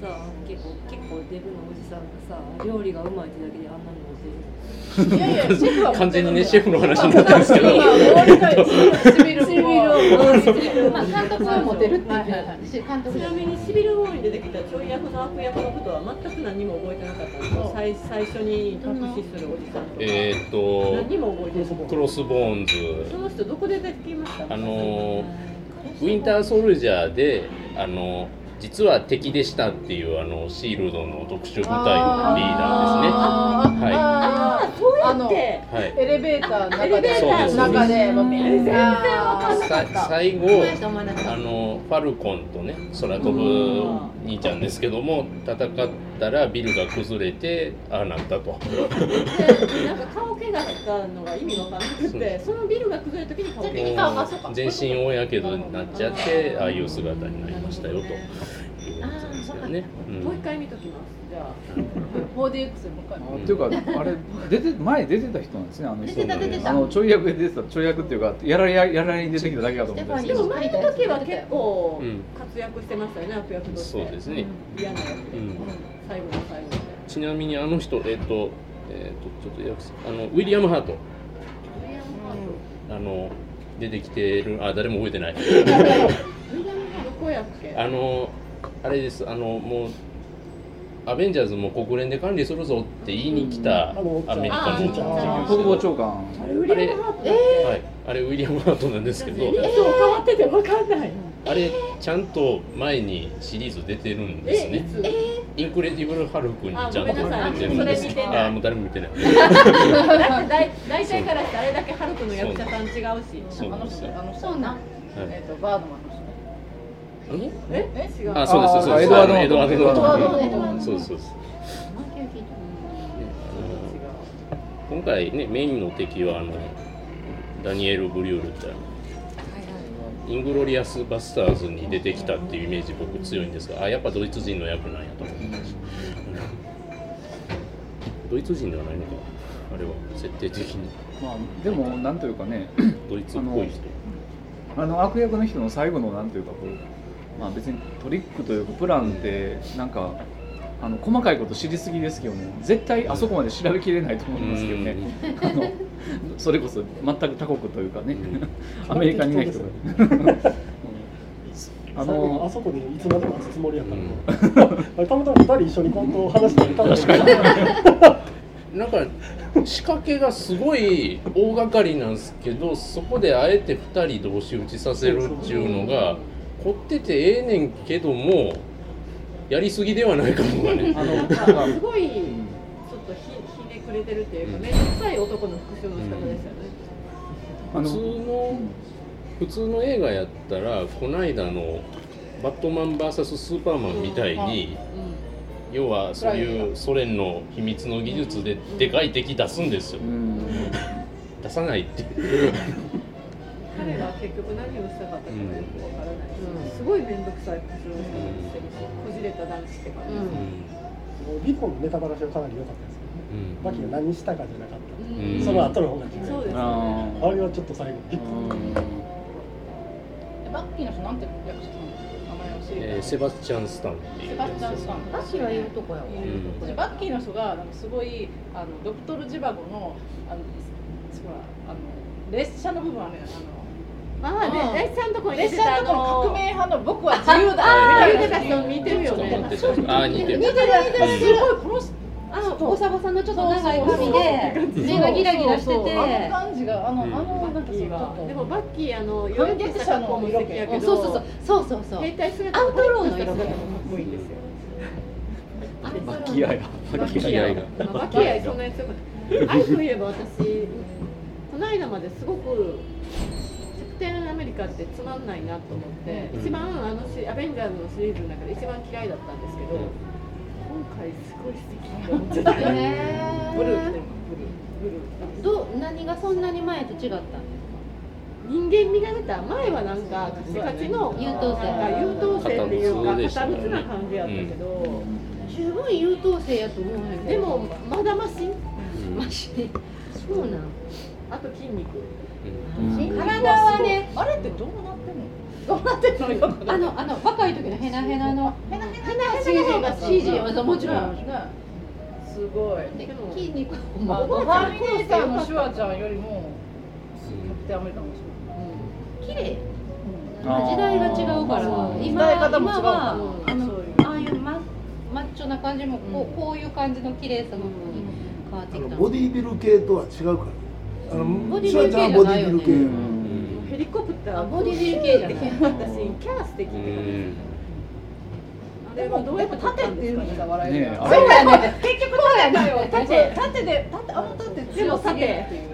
結構結構デブのおじさんがさ料理がうまいってだけであんなにモテるいやいやシェフは完全にね、シェフの話になったんですけど、シビルシビルをまあ監督はモテるって言ってはいはいはいたし監督ちなみにシビル・ウォーに出てきたちょい役の悪役のことは全く何も覚えてなかったんですよ最最初に託死するおじさんとかえーっと、何も覚えてないクロスボーンズ、その人どこで出てきましたあのウィンターソルジャーで、あの実は敵でしたっていうあのシールドの特殊部隊のリーダーですね。はい。ああそうやって。はい。エレベーターの中エレベーでターの中で全然あわかんなかさった。最後あのファルコンとね空飛ぶ兄ちゃんですけども戦ったらビルが崩れてああなったと。でなんか顔怪我したのが意味わかんなくてそのビルが崩れる時に顔怪我。全身大やけどになっちゃってああいう姿になりましたよということですですけどね。うん。もう一回見ときます。じゃあ。4DX でもう一回あっていうかあれ出て前出てた人なんですねあの人出てた出てた。あのちょい役で出てたちょい役っていうかやられややられに出てきただけだと思うんですけどでも前の時は結構うん活躍してましたよね悪役としてそうですね。嫌な役で、うん最後の最後で。ちなみにあの人えっ、とえっ、とちょっと訳すあのウィリアムハート。あの出てきてるあ誰も覚えてない。どこやっけ？あのあれですあのもうアベンジャーズも国連で管理するぞって言いに来たアメリカの。国防長官ウィリアムハートだっはい、あれウィリアム・ハートなんですけど。け人変わってて分かんない。あれちゃんと前にシリーズ出てるんですね。インクレディブル・ハルクにちゃんと出てるんですあごめんなさい。それ見てないあもう誰も見てない。だって大大体からしてあれだけハルクの役者さん違うし。そう。なんですよ。人あの人そうなんえっとバードマンえ？え？え？違う。あそうですそうです。あエドワードエドワードそうそうそうマイケル・キートあの今回ねメインの敵はあのダニエル・ブリュールって。あのイングロリアス・バスターズに出てきたっていうイメージ僕強いんですがあやっぱドイツ人の役なんやと思いましドイツ人ではないのかあれは設定的に。まあでもなんというかねドイツっぽい人。あの悪役の人の最後のなんというかこうまあ別にトリックというかプランってなんかあの細かいこと知りすぎですけどね絶対あそこまで調べきれないと思いますけどね。あのそれこそ全く他国というかね。[LAUGHS] アメリカにいない人が。あ [LAUGHS] あののあそこでいつまでも待つつもりやったの、[LAUGHS] あれたまたま二人一緒にコントを話してたんだけど。なんか仕掛けがすごい大掛かりなんですけどそこであえて2人同士打ちさせるっていうのが凝っててええねんけどもやりすぎではないかもがね。あのなんかすごいちょっとひひねくれてるっていうか面倒くさい男の復讐の仕方ですよね。あの普通の普通の映画やったらこないだの「バットマン VS スーパーマン」みたいに要はそういうソ連の秘密の技術ででかい敵出すんですよ。うん。[LAUGHS] 出さないっていう [LAUGHS] 彼は結局何をしたかったかがよくわからないし、すごい面倒くさい復讐の仕方してるしこじれた男子って感じ、リコのネタバラシはかなり良かったですけどね、バキが何したかじゃなかった、うんその後の方が重要そうですねああれはちょっと最後びっくりえバッキーの人なんて役者さん名前を教えてえーセバスチャン・スタンセバスチャン・スタンバッキーはいるとこやわうんでバッキーの人がなんかすごいあのドクトル・ジバゴのあのあの列車の部分あるやんあのああで列車のとこに出列車のとこの革の命派の僕は自由だあーみたいな言ってた人似てるよね。あー似てる似てるすごいこの人あのボサボサのちょっと長い髪で目がギラギラしててあの感じがあの、うんあのなんかバッキーはでもバッキーあの反逆者のそうそうそうそうそうそう兵隊姿アウトローの色気姿もかっこいいんですよバッキーアイバッキーアイがまあバッキーアイそんなに強くない愛といえば私この間まですごくプテンアメリカってつまんないなと思って、うん。一番あのシアベンジャーズのシリーズの中で一番嫌いだったんですけど、今回すごい素敵って思っちゃった。[LAUGHS] へー。ブルー。ブルー。どう何がそんなに前と違った人間味が出た前はなんかカチカチの優等生。なんか優等生っていうか堅物な感じやったけど、十分優等生やと思うんやけど。でもまだましうん。マジそうなん。あと筋肉。うん体はねあれってどうなってんの？どうなってんのよ。くあのあの若い時のヘナヘナのヘナヘヘナ CG はもちろんねすごい。で筋肉あものターミネーターのシュワちゃんよりもキャプテンアメリカ綺麗時代が違うから。今今はうん。あああいうママッチョな感じもこうこういう感じの綺麗さの方に変わってきた。あのボディービル系とは違うからあのボディシュワちゃんはボディービル系、うん。ヘリコプター。あボディビル系じゃない。私キャー素敵って感じうんあれはどうやって撮ったんですか？ね笑えるねえそうやね。結局そうやね。縦縦で縦あの縦強すぎるっていう。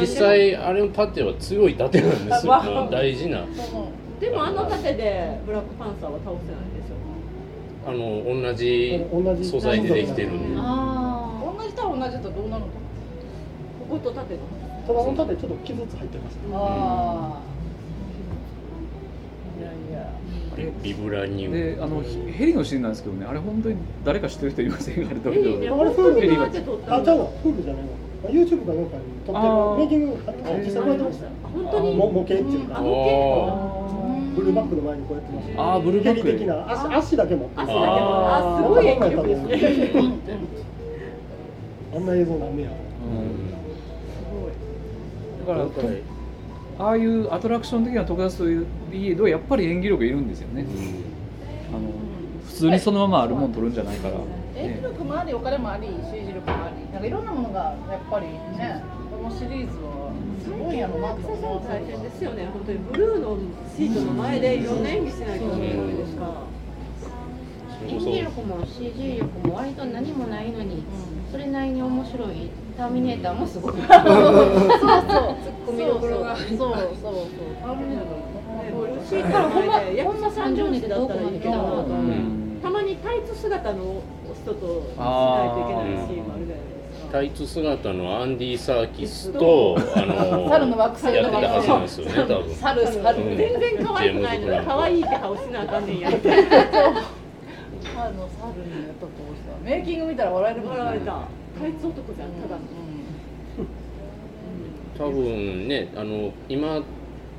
実際あれの盾は強い盾なんですよ。大事な。でもあの盾でブラックパンサーは倒せないでしょ。あの同じ同じ素材でできてるんで。あ同じと同じだったらどうなるのここと盾のただあの盾ちょっと傷つ入ってましたあビビブラニウム。であのヘヘリのシーンなんですけどねあれ本当に誰か知ってる人いません？[LAUGHS] あれどうヘリねあれフールヘリはあ、ちゃうわ、フールじゃないわ。YouTube かどうかに撮ってるメイキングあの実際こうやってました。本当に？も模型っていうか。あ模ブルー。バックの前にこうやってました。あーブルーバック。ヘリ的な足足だけ持ってる。足だけ持ってあー。すごい演技力ですね [LAUGHS] あんな映像なんねや。だからとああいうアトラクション的な特撮といえどやっぱり演技力いるんですよね、あの普通にそのままあるもん取るんじゃないから、演技力もありお金もあり CG 力もあり。なんかいろんなものがやっぱりねこのシリーズはすごいやろなと思う。大変ですよね本当にブルーのシートの前でいろんな演技しないといけないですか。ら演技力も CG 力も割と何もないのに、それなりに面白いターミネーターもすごい。そうそう。ツッコミどころが。そうそうそうターミネーターシートの前で役者さん上手だったらいいけどうんたまにタイツ姿の人としないといけないシーンもあるじゃないですか。タイツ姿のアンディ・サーキスとあの猿の惑星やってたはずなんですよね多分。猿猿。うん。全然可愛くないのに可愛いって顔しなあかんねんやって [LAUGHS] 猿の猿にやったと思したメイキング見たら笑えるもんね。笑われたタイツ男じゃん。ただの多分ねあの今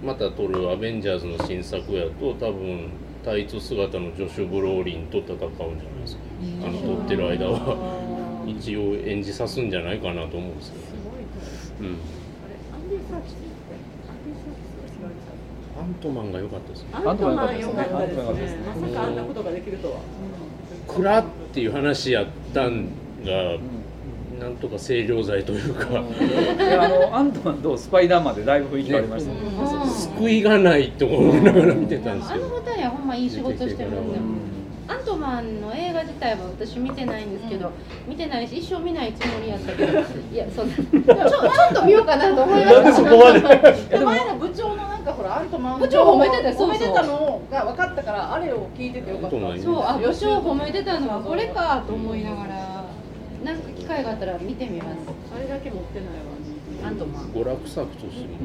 また撮るアベンジャーズの新作やと多分タイツ姿のジョシュ・ブローリンと戦うんじゃないですか。あの撮ってる間は。一応演じさすんじゃないかなと思うんですけど。うん。アントマンが良かったですね。アントマン良かったですねね。まさかあんなことができるとはクラっていう話やったんがなんとか清涼剤というか。いやあのアントマンとスパイダーマンでだいぶ雰囲気変わりました。ね救いがないと思いながら見てたんですあのけど二人はほんまいい仕事してるんで。アントマンの映画自体は私見てないんですけど、見てないし一生見ないつもりやったけど。いやそんな。ちょちょっと見ようかなと思いました。前の部長のなんかほらアントマン部長褒めてたそうそう褒めてたのが分かったからあれを聞いててよかった。そうあ部長褒めてたのはこれかと思いながらなんか機会があったら見てみます。あれだけ持ってないわ。アントマン娯楽作としても。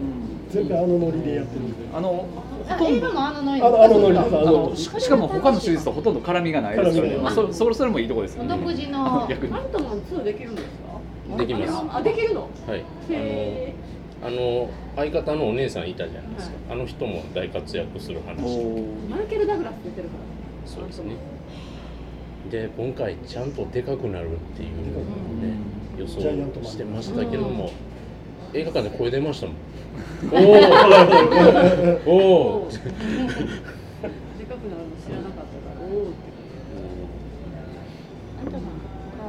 全部あのノリでやってるんで。あのあ映画もあのノリ。あのあのノリ。です。ああののししかも他のシリーズとほとんど絡みがないですからね、まあ、そそれそれもいいとこですよね。独自のアントマン2できるんですか？できますあできるの？はい。へあのあの相方のお姉さんいたじゃないですか、あの人も大活躍する話。マイケル・ダグラス出てるから。そうですね。で今回ちゃんとでかくなるっていうのをね予想してましたけども。映画館で声出ましたもん。お [LAUGHS] おおおでかくなるの知らなかったからおおってアントマン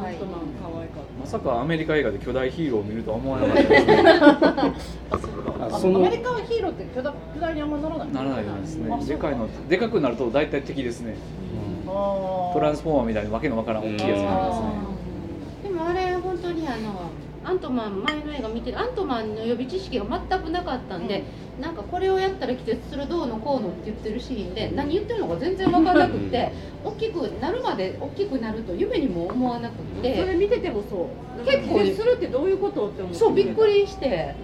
まさかアメリカ映画で巨大ヒーローを見るとは思わなかったですアメリカはヒーローって巨大巨大にあんまならないならないですね。でかいのでかくなると大体敵ですね。トランスフォーマーみたいにわけのわからん大きいやつになりますね。でもあれ本当にあのアントマン前の映画見てるアントマンの予備知識が全くなかったんで、なんかこれをやったら季節するどうのこうのって言ってるシーンで何言ってるのか全然分からなくって大きくなるまで大きくなると夢にも思わなくたそれて見ててもそう。結構するってどういうことって思ってそうびっくりして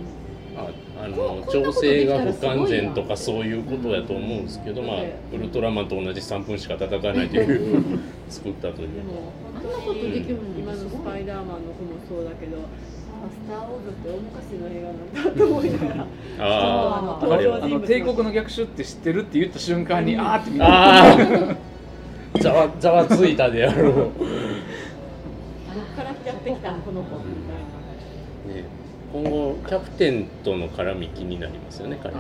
ああの調整が不完全とかそういうことやと思うんですけど、まあ、ウルトラマンと同じ3分しか戦わないという作ったというでもあんなことできるの今のスパイダーマンの子もそうだけどあスター・ウォーズって大昔の映画なんだと思いながらああの登場あの帝国の逆襲って知ってるって言った瞬間に、あーって見ああざわざわついたであろう、どっからやってきたのこの子みたいな。ね、今後キャプテンとの絡み気になりますよね彼。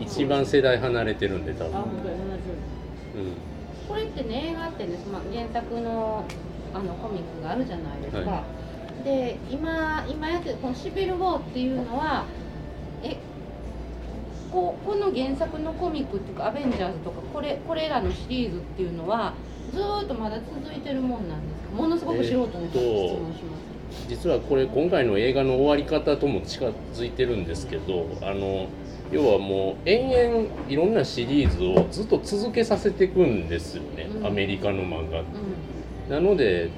一番世代離れてるんで多分。あ本当にうんこれってね映画ってね、まあ、原作のあのコミックがあるじゃないですか、はで今今やってるこの「シビル・ウォー」っていうのはえここの原作のコミックっていうか「アベンジャーズ」とかこれこれらのシリーズっていうのはずーっとまだ続いてるもんなんですか？ものすごく素人の質問します、実はこれ今回の映画の終わり方とも近づいてるんですけどあの要はもう延々いろんなシリーズをずっと続けさせていくんですよね、うん。アメリカの漫画って。なので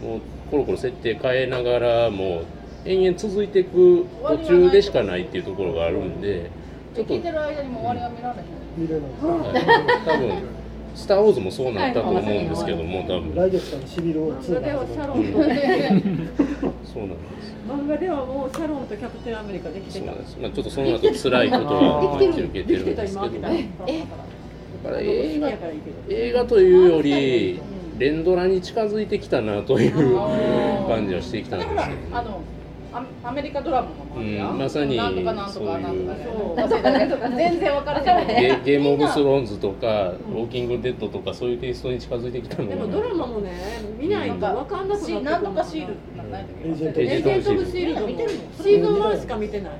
もうコロコロ設定変えながらもう延々続いていく途中でしかないっていうところがあるんでちょっと聞いてる間にも終わりが見られへん。見れないはい。多分スター・ウォーズもそうなったと思うんですけども多分。来月からシビルを漫画ではシャロンとそうなんです漫画ではもうシャロンとキャプテンアメリカできてた。そうなんです、まあ、ちょっとその後辛いことは待ち受けてるんですけど。だから映画映画というより連ドラに近づいてきたなという感じはしてきたんですけど、ね、あのアアメリカドラマもうんまさになんとかなんとかなんとか。全然分からへんゲゲームオブスローンズとか、ウォーキングデッドとかそういうテイストに近づいてきたのでがもドラマもね見ないと分かんなくななんとかシールなんだっけエージェントエージェント・オブ・シールドも。見てるの。シーズン1しか見てない。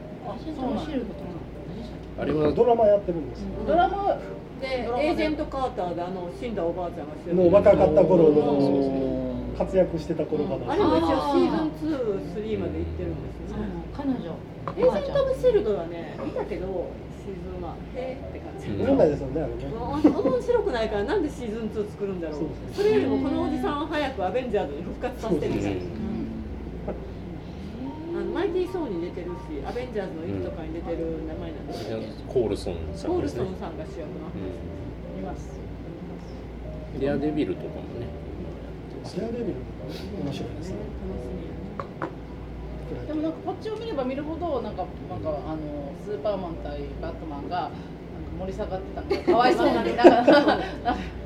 あれは？ドラマやってるんですよ。ドラマでエージェント・カーターであの死んだおばあちゃんが主役もう若かった頃うんの活躍してた頃かな。あれも一応シーズン2、3まで行ってるんですよね。彼女。エージェント・オブ・シールドはね見たけどシーズン1へーって感じ。うん問題ですよねあれね。もう面白くないからなんでシーズン2作るんだろう。それよりもこのおじさんを早くアベンジャーズに復活させてみたいあのマイティー・ソーに出てるしアベンジャーズの1とかに出てる名前なんですけど、コールソンさコールんですね。ソンさんが主役の。う見ます。んデアデビルとかもねシェアレビル面白いですねでもなんかこっちを見れば見るほどなんかなんかあのスーパーマン対バットマンが盛り下がってたのがかわいそうに。なんかなんか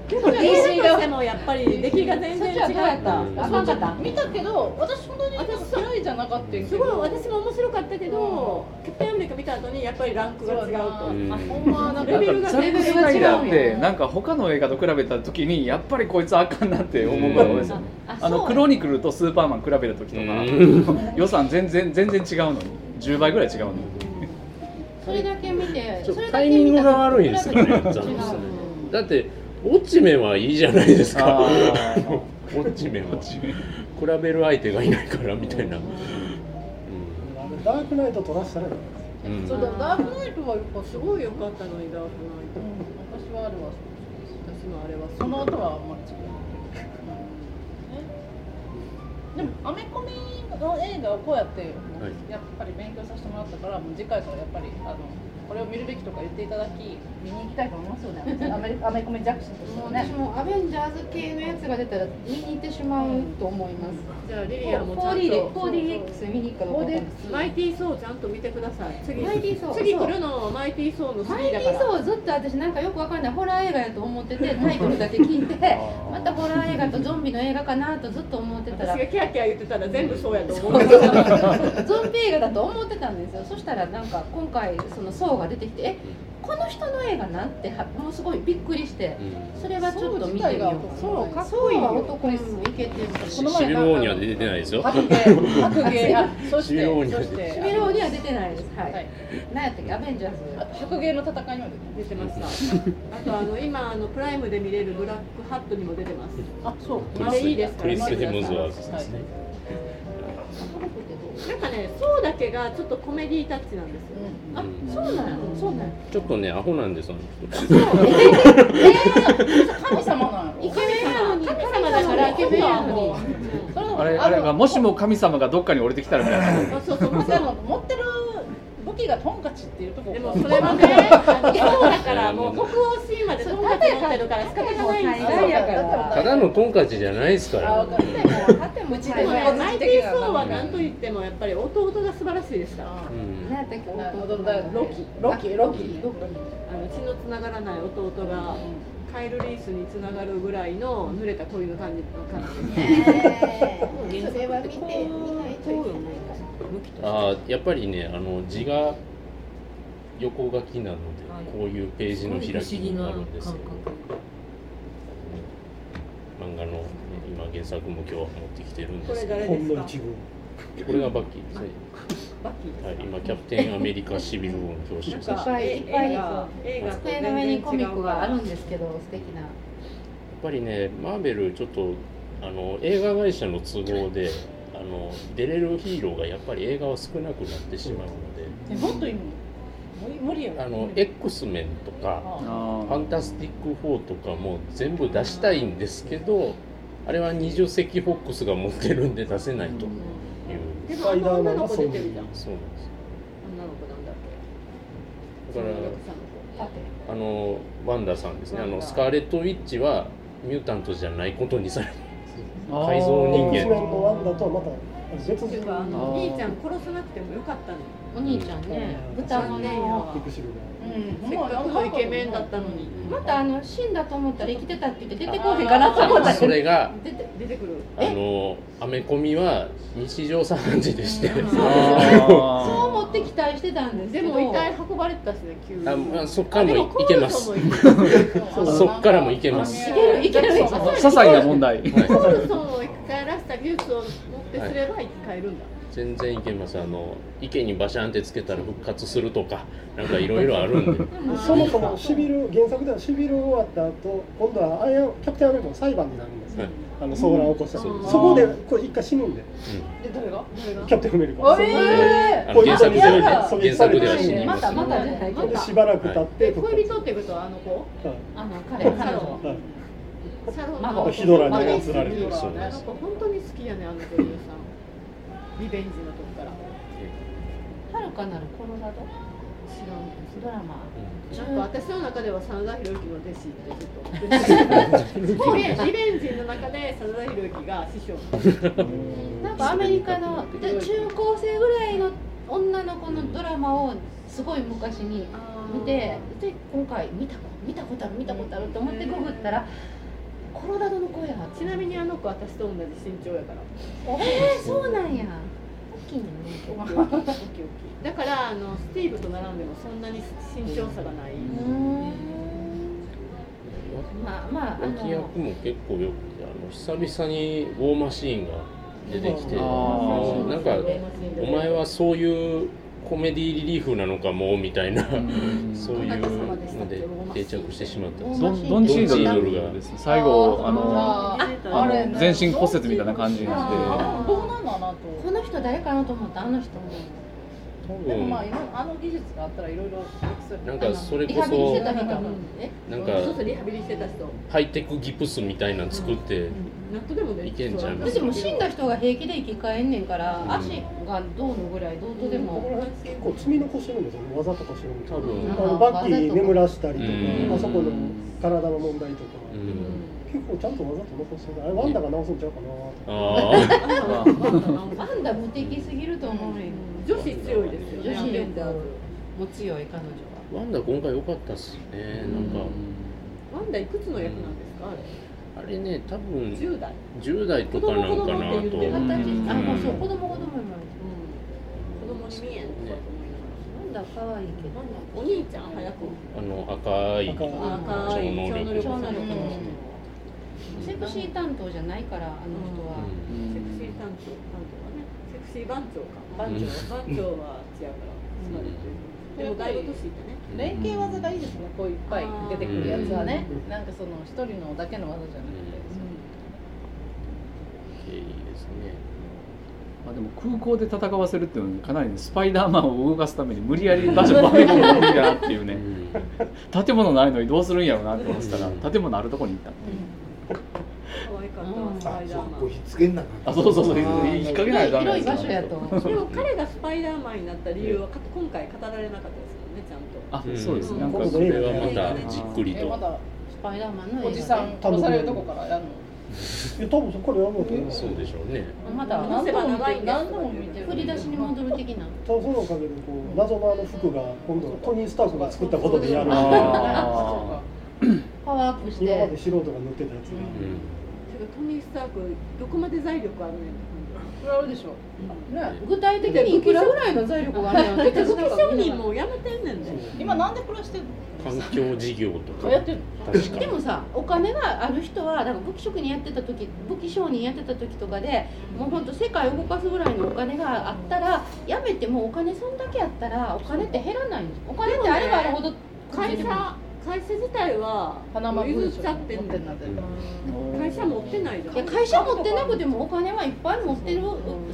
でも DC としてもやっぱり出来が全然違った。かんかった見たけど私そんなに嫌いじゃなかったけど。すごい私も面白かったけど、キャプテンアメリカ見た後にやっぱりランクが違うと。レベルが違うなんか他の映画と比べた時にやっぱりこいつあかんなって思うからですよね。ああのクロニクルとスーパーマン比べた時とかうん。予算全然全然違うのに。10倍ぐらい違うのにそれだけ見てタイミングが悪いんですよね違うザックスナイダーだってウォッチメンはいいじゃないですか。あウォッチメンは。比べる相手がいないからみたいな、ダークナイト撮らしたらそうだダークナイトはやっぱすすごい良かったのにダークナイト。私はあれは私もあれはその後はあんまり。違うでもアメコミの映画をこうやって、はい。やっぱり勉強させてもらったからもう次回からやっぱりあのこれを見るべきとか言っていただき見に行きたいと思いますよねアメリアメコミとしてね私もアベンジャーズ系のやつが出たら見に行ってしまうと思います。じゃあリリアもちゃん 4D でと 4DX 見に行くか。マイティー・ソーちゃんと見てください。次マイティーソー次来るのマイティー・ソーのマイ3だから。ティーソーずっと私なんかよくわかんないホラー映画やと思ってて [LAUGHS] タイトルだけ聞いてまたホラー映画とゾンビの映画かなとずっと思ってたら私がキャーキャー言ってたら全部そうやと思う。ゾ [LAUGHS] ゾンビ映画だと思ってたんですよそしたらなんか今回そのソーが出てきてえこの人の映画なんてはもうすごいびっくりしてそれはちょっと見てみようそうか。っこいい男です。いけてるシシビル王には出てないですよ。白芸白芸あそして。シビローには出てない。ですはい、はい。何やったっけ？アベンジャーズ。あ白芸の戦いには出てました。あとあの今あのプライムで見れるブラックハットにも出てます。あそう。あれいいですからクリス・ヘムズワーズですね、なんかね、そうだけがちょっとコメディタッチなんですよ。あそうなんや。そうなんや。ちょっとねアホなんですあの人神様なのイケメンやのに神様だからイケメンやのにあれあれがもしも神様がどっかに降りてきたらみたいなそうそうそうでも持ってる武器がトンカチっていうところでもそれはね、[LAUGHS] あのそうだからもう北欧シーンまでトンカチ持ってるから仕方がないんですよ。大概やからただのトンカチじゃないですからあ分かる縦もちでもマイティー・ソーは何と言ってもやっぱり弟が素晴らしいでした。あうん何やったっけロキロキロキの血のつながらない弟がカイル・リースにつながるぐらいの濡れた恋の感じの感じですね。えーそれは見てみないといけないあーやっぱりねあの字が横書きなのでこういうページの開きになるんですよ漫画の、ね、今原作も今日は持ってきてるんですけど。誰ですかほんの一軍これがバッキー。ですね、バッキーはい、今キャプテンアメリカシビル王の表紙ですいっぱいいっぱい映画映画と机の上にコミックがあるんですけど素敵なやっぱりねマーベルちょっとあの映画会社の都合であの出れるヒーローがやっぱり映画は少なくなってしまうのえもっといいの？無理無理やであの X メンとかあファンタスティック4とかも全部出したいんですけどあれは20世紀フォックスが持ってるんで出せないという、でもあの女の子出てるじゃん。そうなんです女の子なんだっからあのワンダさんですね。あのスカーレット・ウィッチはミュータントじゃないことにされて改造人間スメンとワンダとはまた別人かあの。あー兄ちゃん殺さなくてもよかったのよお兄ちゃんね。豚のねうん。せっかくのイケメンだったのにまたあの死んだと思ったら生きてたって言って出てこへんかなと思ったそれが出て出てくる。あのアメコミは日常茶飯事でして。そうあ思って期待してたんですけど。でも遺体運ばれてたしね急に。あまあそっからもいけます。そっからもいけます。い [LAUGHS] けるいける。ー些細な問題。コルソンを生き返らせた技術を持ってすれば生き返るんだ、全然いけます。あの池にバシャンってつけたら復活するとかなんかいろいろあるんで。[LAUGHS] そもそもシビル原作ではシビル終わった後今度はアイアンキャプテンアメリカの裁判になるんですよ、はい。あの騒乱を起こしたうん。そこでこれ一回死ぬんで。え誰が？誰が？キャプテンアメリカあえあの原作ではねやだ原作では死にまますたまたじゃないけどでしばらく経ってで恋人ってことはあの子？はい。あの彼彼女はい。サロン孫のヒドラに操られてる。そうあの子本当に好きやねあの女優さんリベンジの時から。遥かなるコロラド知らんドラマ。なん。か私の中では真田広之の弟子ってずっと。[LAUGHS] リベンジの中で真田広之が師匠。なんかアメリカので中高生ぐらいの女の子のドラマをすごい昔に見てで今回見た見たことある見たことあると思ってググったらコロラドの声やちなみにあの子私と同じ身長やから。えー、そうなんや。大きいのね大きい大きい大きい。大きいだからあのスティーブと並んでもそんなに身長差がない、まあまああ脇の役も結構よくてあの久々にウォーマシーンが出てきてなんかお前はそういうコメディリリーフなのかもみたいな。そういうので定着してしまったんですドンードルが。最後あのあああれの全身骨折みたいな感じになって。この人誰かなと思ったあの人多でも分まあ今あの技術があったらいろいろ。なんかそれこリハビリしてそな。んそうそうかリハビリしてた人。ハイテクギプスみたいなの作ってナットでもねいけんちゃいます。でも死んだ人が平気で生き返んねんから、足がどうのぐらいどうとでも、結構積み残してるんですよね技とかしてるんですよ多分あのバッキー眠らしたりとうん。かあそこの体の問題とか。うん。結構ちゃんと技と残してるあれワンダが直すんちゃうかなあ [LAUGHS] ワンダ無敵すぎると思うよ。女子強いですよね女子アベンジャーズも強い彼女は。あワンダ今回良かったっすねなんか。ワンダいくつの役なんですかあれ？あれね多分10代。10代とかなんかなと子供って言ってる二十うん。歳、あ、もうそう子供子供今。子供に見えんとかと思いながらワンダ可愛いけど。お兄ちゃん早くあの赤い赤い。超能力。超能力。セクシー担当じゃないからあの人は。セクシー担当担当はね。セクシー番長か。番長。番長は違うから。でもだいぶ年いったね連携技がいいですね。こういっぱい出てくるやつはね。なんかその一人のだけの技じゃなくて。いいですね。まあ、でも空港で戦わせるっていうのはかなりねスパイダーマンを動かすために無理やり場所場面を持ってきたなっていうね。建物ないのにどうするんやろうなって思ってたら建物あるとこに行った可愛かったわスパイダーマこうひっつけんなあそうそうそう引っ掛けないとダメ広い場所やと思う。ンでも彼がスパイダーマンになった理由はか今回語られなかったですよねちゃんと。あそうですね。なんかうんそれはまたじっくりと。えまたスパイダーマンの映画でおじさん殺されるとこからやるの？いや多分そこでやるのと思う。そうでしょうね。まだ何度も見てる。何度も見てる。振り出しに戻る的な。ただそのおかげでこう謎のあの服が今度トニー・スタークが作ったことでやる。あパワーアップして。今まで素人が塗ってたやつが、うん。トニー・スタークどこまで財力あるねんこれあるでしょ。ね。具体的にいくらぐらいの財力 [LAUGHS] があるの手続き商人もうやめてんねんで。今なんで暮らしてんの？環境事業とか。やってる。確かでもさお金がある人はだから武器職人やってた時武器商人やってた時とかでもうほんと世界を動かすぐらいのお金があったらやめてもお金そんだけあったらお金って減らないんですお金ってあればあるほど会社会社自体は譲っちゃってんねん持ってんなって会社持ってないじゃん。いや会社持ってなくてもお金はいっぱい持ってる。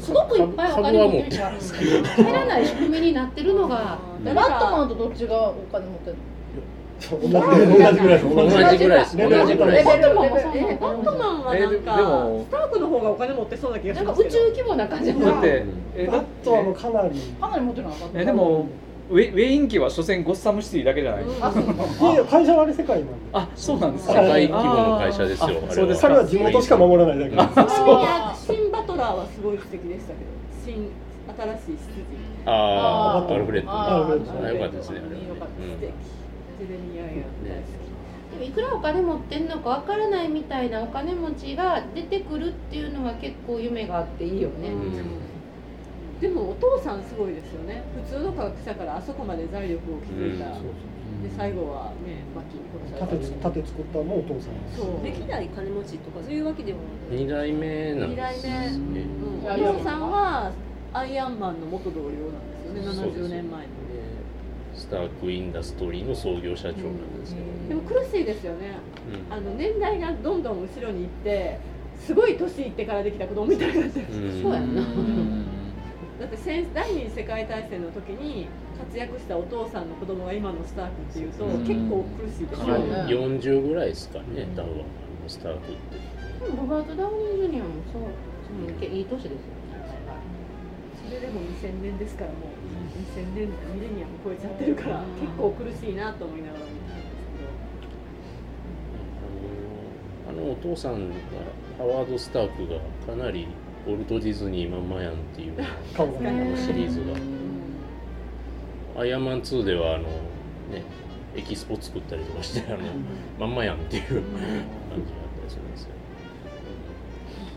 すごくいっぱいお金持ってるからない仕組みになってるのがバットマンとどっちがお金持ってるの？同じ同じぐらいです。同じぐらいです。同じぐらいです。バットマンはバットマンはなんかスタークの方がお金持ってそうな気がしなんか宇宙規模な感じだってバットはもうかなりかなり持ってるのはえでもウェウェイン家は所詮ゴッサムシティだけじゃない。ですか、いやいや会社はあれ世界なんで。あそうなんです世界規模の会社ですよ。あーあれはそうです。彼は地元しか守らないだけです。ちなみにあシン・バトラーはすごい素敵でしたけど新新しい執事ああアルフレッド。アルフレッドあよかったですねあれはね。よかった素敵ジェレミアイア大好きでもいくらお金持ってんのかわからないみたいなお金持ちが出てくるっていうのが結構夢があっていいよね、でもお父さんすごいですよね。普通の科学者からあそこまで財力を築いた、で最後はねマキ殺され盾た盾作ったのもお父さんそう。歴代金持ちとかそういうわけでも二代目なん二代です目、ねうん、お父さんはアイアンマンの元同僚なんですよね。70年前の。スタークインダストリーの創業社長なんですけど、でも苦しいですよね、あの年代がどんどん後ろに行ってすごい年いってからできた子供みたいになってる、うん。そうやんな、だって戦第二次世界大戦の時に活躍したお父さんの子供が今のスタークっていうと、うん。結構苦しいですよね、40ぐらいですかね多分スタークって。でもロバート・ダウニー・ジュニアもそうそうけいい年ですよそれでも2000年ですからもう2000年ミレニアム超えちゃってるから結構苦しいなと思いながら見てたんですあのあのお父さんがハワード・スタークがかなりウォルト・ディズニーまんまやんっていうシリーズが。アイアンマン2ではあのねエキスポ作ったりとかしてあのまん。まやんっていう感じがあったりするんですよ。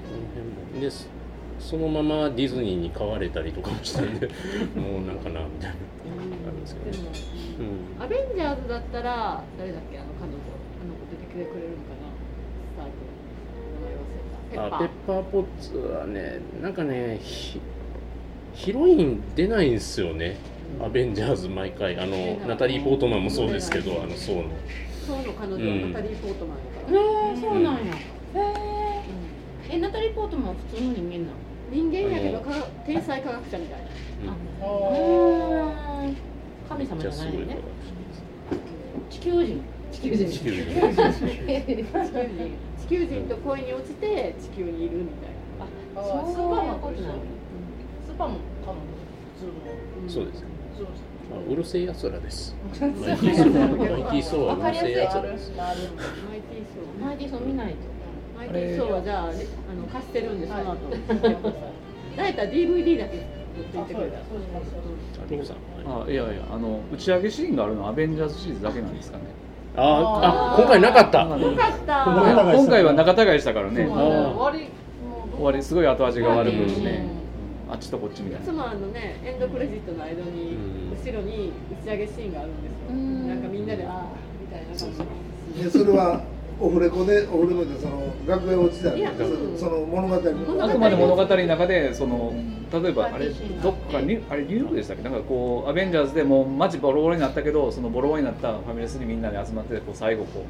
その辺も。ですそのままディズニーに買われたりとかもしたんで [LAUGHS] もうなんかなみたいな。あるんですけど。ねうん。アベンジャーズだったら誰だっけあの彼女あの子出てくれるのかなク名前忘れたあペッパーポッツはねなんかねヒヒロイン出ないんですよね、アベンジャーズ毎回。あのナタリー・ポートマンもそうですけどあのそうの。そうの彼女うん。はナタリー・ポートマンやから、へえそうなんや、へええナタリー・ポートマンは普通の人間なの？人間やけどか天才科学者みたいな。うん。神様じゃないよね子地球人地球人。地球人。地球人。地球人。と恋に落ちて地球にいるみたいな。あそうスーパーマンと一緒いうことなのスーパーマンかな普通のそうです。そうあうるせえやつらです。マイティーソーマイティーソー。はうるせえやつらですマイティーソーマイティソン見ないと。マイティーソーはじゃああの貸してるんでその後見て。くださいたら DVD だけあいやいやあの打ち上げシーンがあるのはアベンジャーズシリーズだけなんですかねああ今回なかった。よかった。今回は仲違いしたからね。終わり終わりすごい後味が悪く。ね、あっちとこっちみたいな。いつもあのねエンドクレジットの間に後ろに打ち上げシーンがあるんですよ。なんかみんなでああみたいな感じ。でそれはオフレコでオフレコでその楽屋落ちたりそその物語のあくまで物語の中でその例えばあれどっかにあれニューヨークでしたっけ？なんかこうアベンジャーズでもう街ボロボロになったけどそのボロボロになったファミレスにみんなで集まってこう最後こ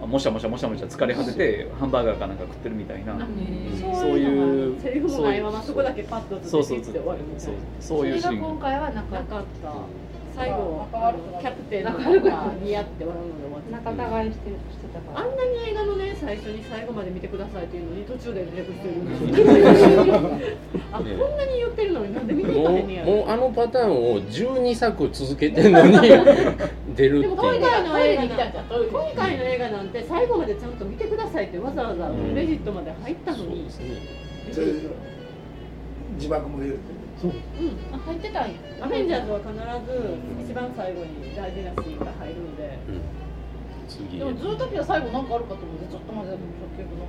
うあもしゃもしゃもしゃもしゃ疲れ果ててハンバーガーかなんか食ってるみたいな。そういうセリフもないままそこだけパッとそうそうそう出てきて終わるみたいそうなそういうシーンが。今回はなかった最後キャプテンの方が似合って笑うので終わって仲違いして。してたからあんなに映画のね最初に最後まで見てくださいっていうのに途中で出てくる人いるんですよあこんなに言ってるのになんで見に行かへんねやもうもうあのパターンを12作続けてんのに出るっていうでも今回の映画今回の映画なんて最後までちゃんと見てくださいってわざわざクレジットまで入ったのに、それ字幕も入れてそう。うん。あ入ってたんや。アベンジャーズは必ず一番最後に大事なシーンが入るんで、次。でもずっと最後なんかあるかと思ってちょっと待って結局の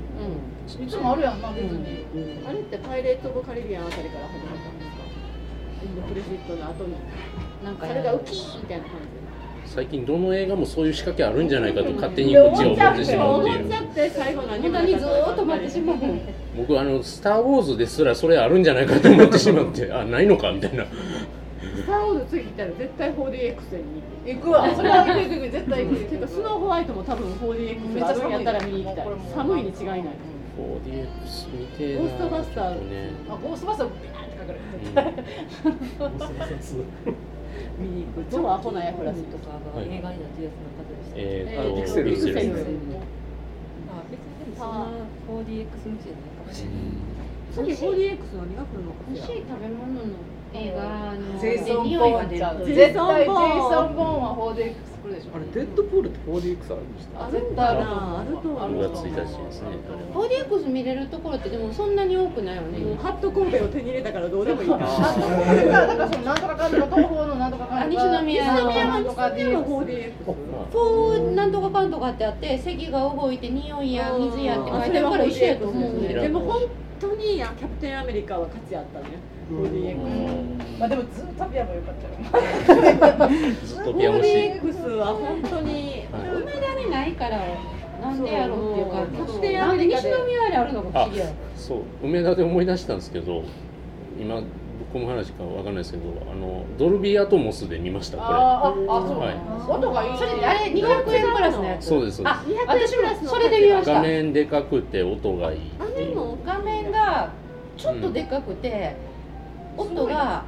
いつもあるやんな別にあれってパイレーツ・オブ・カリビアンあたりから始まったんですか？エンドクレジットの後に。なんかそれがウキーみたいな感最近どの映画もそういう仕掛けあるんじゃないかと勝手じにこっちは思ってしまうっていう。思っちゃって最後何無駄にずーっと待ってしまう僕あの「スター・ウォーズ」ですらそれあるんじゃないかと思ってしまって。[LAUGHS] あないのかみたいな。スター・ウォーズ次来たら絶対 4DX に行くわ。それは行く行く絶対行く。てかスノーホワイトも多分 4DX あるんやったら見に行きたい寒いに違いない 4DX 見て。ゴーストバスターねあ [LAUGHS] ゴーストバスタービャー。って書かれて見に行く。超アホなヤフラシとかが映画になってるやつの方でしたえーとピクセル。ピクセル。あ別にでもそんな 4DX 向きじゃないかもしれない。次 4DX 何が来るのかしら？欲しい食べ物の映画のジェイソン・ボーン。は 4DX 来るでしょあれデッドプールって 4DX あるんでしたあると思うあると思う。ある6月1日ですねあれは 4DX 見れるところってでもそんなに多くないよね、もうハット神戸を手に入れたからどうでもいいか。ら [LAUGHS] あとこれがだからそのなんとかかんとか東方のなんとかかんとかあ西宮のとか西宮の DX 4DX フォーなんとかかんとかってあって席が動いて匂いや水やって書いてるから一緒やと思うんだよでも本当にやキャプテンアメリカは価値あったね 4DX まあでもずっとピアも良かったよ。ずっとピアノし 4DX は本当に梅田にないからなんでやろうっていうかそうキャプテンアメリカで西宮にあるのが不思議や。そう。梅田で思い出したんですけど今僕も話かわかんないですけどあのドルビーアトモスで見ましたこあーああそう、はい。音がいいそれあれ200円プラスのやれつ？そうですそうであ私もそれで見ましたす画面でかくて音がいいっていう。画面がちょっとでかくて、音が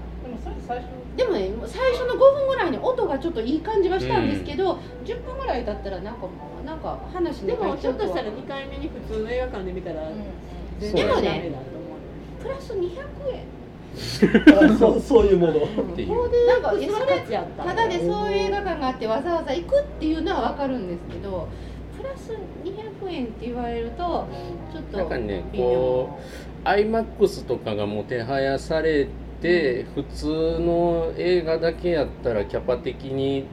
でもね最初の5分ぐらいに音がちょっといい感じはしたんですけど、10分ぐらい経ったらなんかなんか話でもちょっとしたらら2回目に普通の映画館で見たら全でもね然ダメだと思う。プラス200円。[LAUGHS] そうそういうもの。っていう。なんかそれた。ただでそういう映画館があってわざわざ行くっていうのは分かるんですけどプラス200円って言われるとちょっとなんかねこう iMAX とかがもてはやされて、普通の映画だけやったらキャパ的に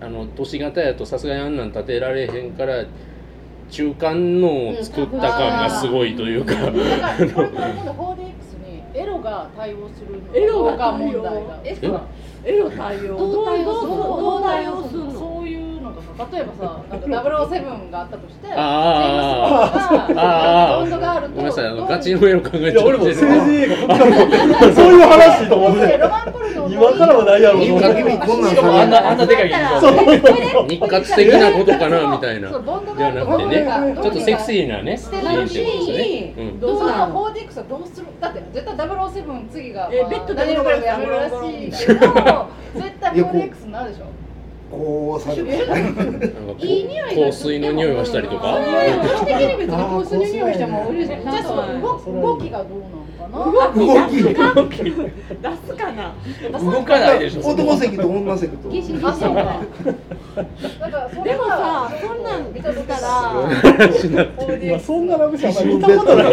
あの都市型やとさすがにあんなん建てられへんから中間のを作った感がすごいというか、だからこれから今度 4DX にエロが対応するエロが問題が。えエロ対応どう対応するの？例えばさなんか007があったとしてジェームスボンドがあるとごめんなさいあのガチのエロ考え俺も政治映画そういう話と思って。ロマンポルノの今からはないやろこんなんしかもあんなあんなでかい日活的なことかなみたいな。ねちょっとセクシーなね。してシーンってことですね、うんどうなの 4DX はどうするだって絶対007次が、えベッドでやめるらしいけど絶対 4DX になるでしょこうされて。いい匂いが香水の匂いがしたりとか？私的に別に香水の匂いしても嬉しいじゃあその動動きがどうなのかな動き出すかな動かないでしょ男席と女席とかでもさはそんなんしたら今そんなラブシーン見たことない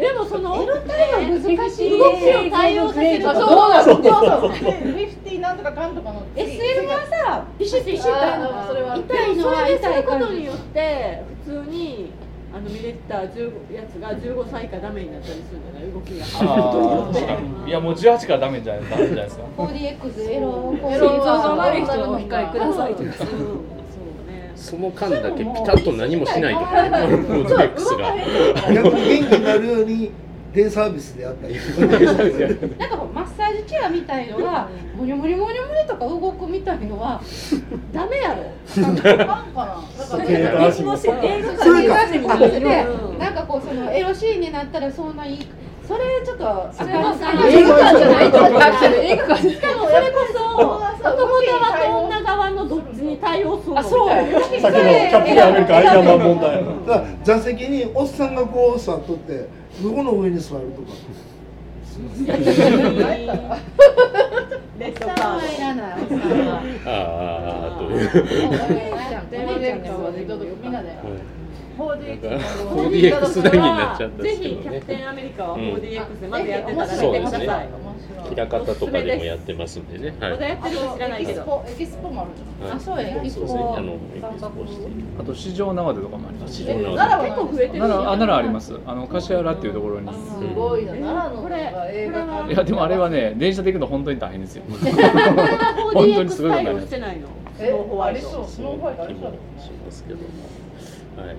でもその難しい動きを対応させる。あそうとそうそうそう。フィフティなんとかかんとかの SM はさビシッビシッあーそれは痛いのは痛いことによって普通にあの見れた15やつが15歳以下ダメになったりするんじゃない動きが。いやもう18からダメじゃないダメじゃないですか。4DX エロエロ心臓が悪い人お控えくださいとかうんそうねその間だけピタッと何もしないとかねマルコーデックスが逆に元気になるようにデイサービスであったりなんかマッサージチェアみたいのがモニョモニョモニョモニョとか動くみたいのはダメやろ。なんかかか [LAUGHS] なんかこうそのエロシーンになったらそんないいそれちょっとあかん映画館じゃないと思う。映画館しかもそれこそ男側と女側のどっちに対応するの？あそう。やみたいなさっきのキャプテンアメリカアイアンマン問題座席におっさんがこう座っとって向こうの上に座るとかレッドカードいらない。とい 4DX 4DX 談義になっちゃったんでぜすけどねひキャプテンアメリカはうん 4DX でまだやってたらそうですね。見てください平方とかでもやってますんでね。はい。まだやってるか知らないけどエキスポもあるじゃんあそうやエキスポそうですね。あのエキスポしてあと市場生でとかもあります。市場生奈良結構増えてるし奈良あ奈良あります。あの橿原っていうところに。すごいな奈良の。これいやでもあれはね電車で行くの本当に大変ですよ。[LAUGHS] 本当にすごいことになり 4DX ます。対応してないのスえありそう。スノーホワイトありそうしますけども。はい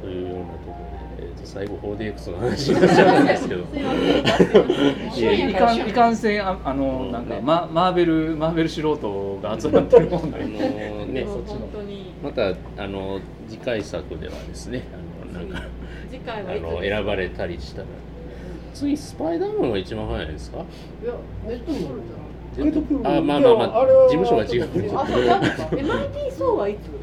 というようなところで、えー、と最後 4DX の話になっちゃうんですけど。[LAUGHS] いかんいかんせんああのなんかママーベルマーベル素人が集まってるもんあで。のね。もう本当に。またあの次回作ではですねあのなんか次回あはいつの選ばれたりしたら。次スパイダーマンが一番早いですか？いやネットフルじデッドプールあまあまあまあ事務所が違うゃんあそうはいつ？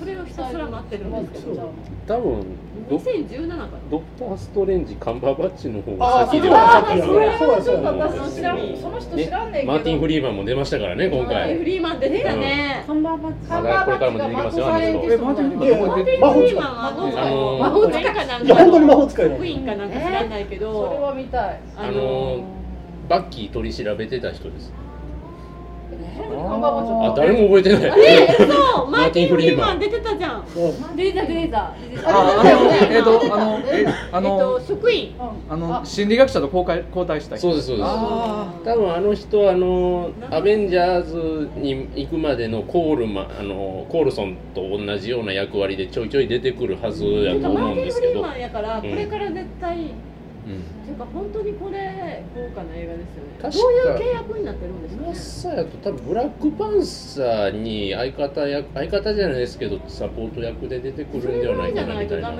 それをひたすら待ってるんですけど。多分ド2017かなドクター・ストレンジカンバーバッチの方あが先ではなかった。だそれはちょっと私知らんその人知らんねんけど、マーティン・フリーマンも出ましたからね今フ回リーマン出てたね。カンバーバッチ。カンバーバッチこれからも出てきますよマーティンえマーティンフリーマンはあの魔法使いかなんいや本当に魔か法使いクイーンかなんか知らないけそれどは見たい。あのバッキー取り調べてた人ですあ誰も覚えてない。えそう [LAUGHS] マーティン・フリーマン。出てたじゃん。データデータああのえっとあのえあのと職員。あの心理学者と交代交代した人。そうですそうです。あ多分あの人あのアベンジャーズに行くまでのコールマあのコールソンと同じような役割でちょいちょい出てくるはずやと思うんマーティン・ですけど、フリーマンやからこれから絶対うんていうか本当にこれ豪華な映画ですよね。どういう契約になってるんですかマッねサやと多分ブラックパンサーに相方役相方じゃないですけどサポート役で出てくそるんではないかなみたいな話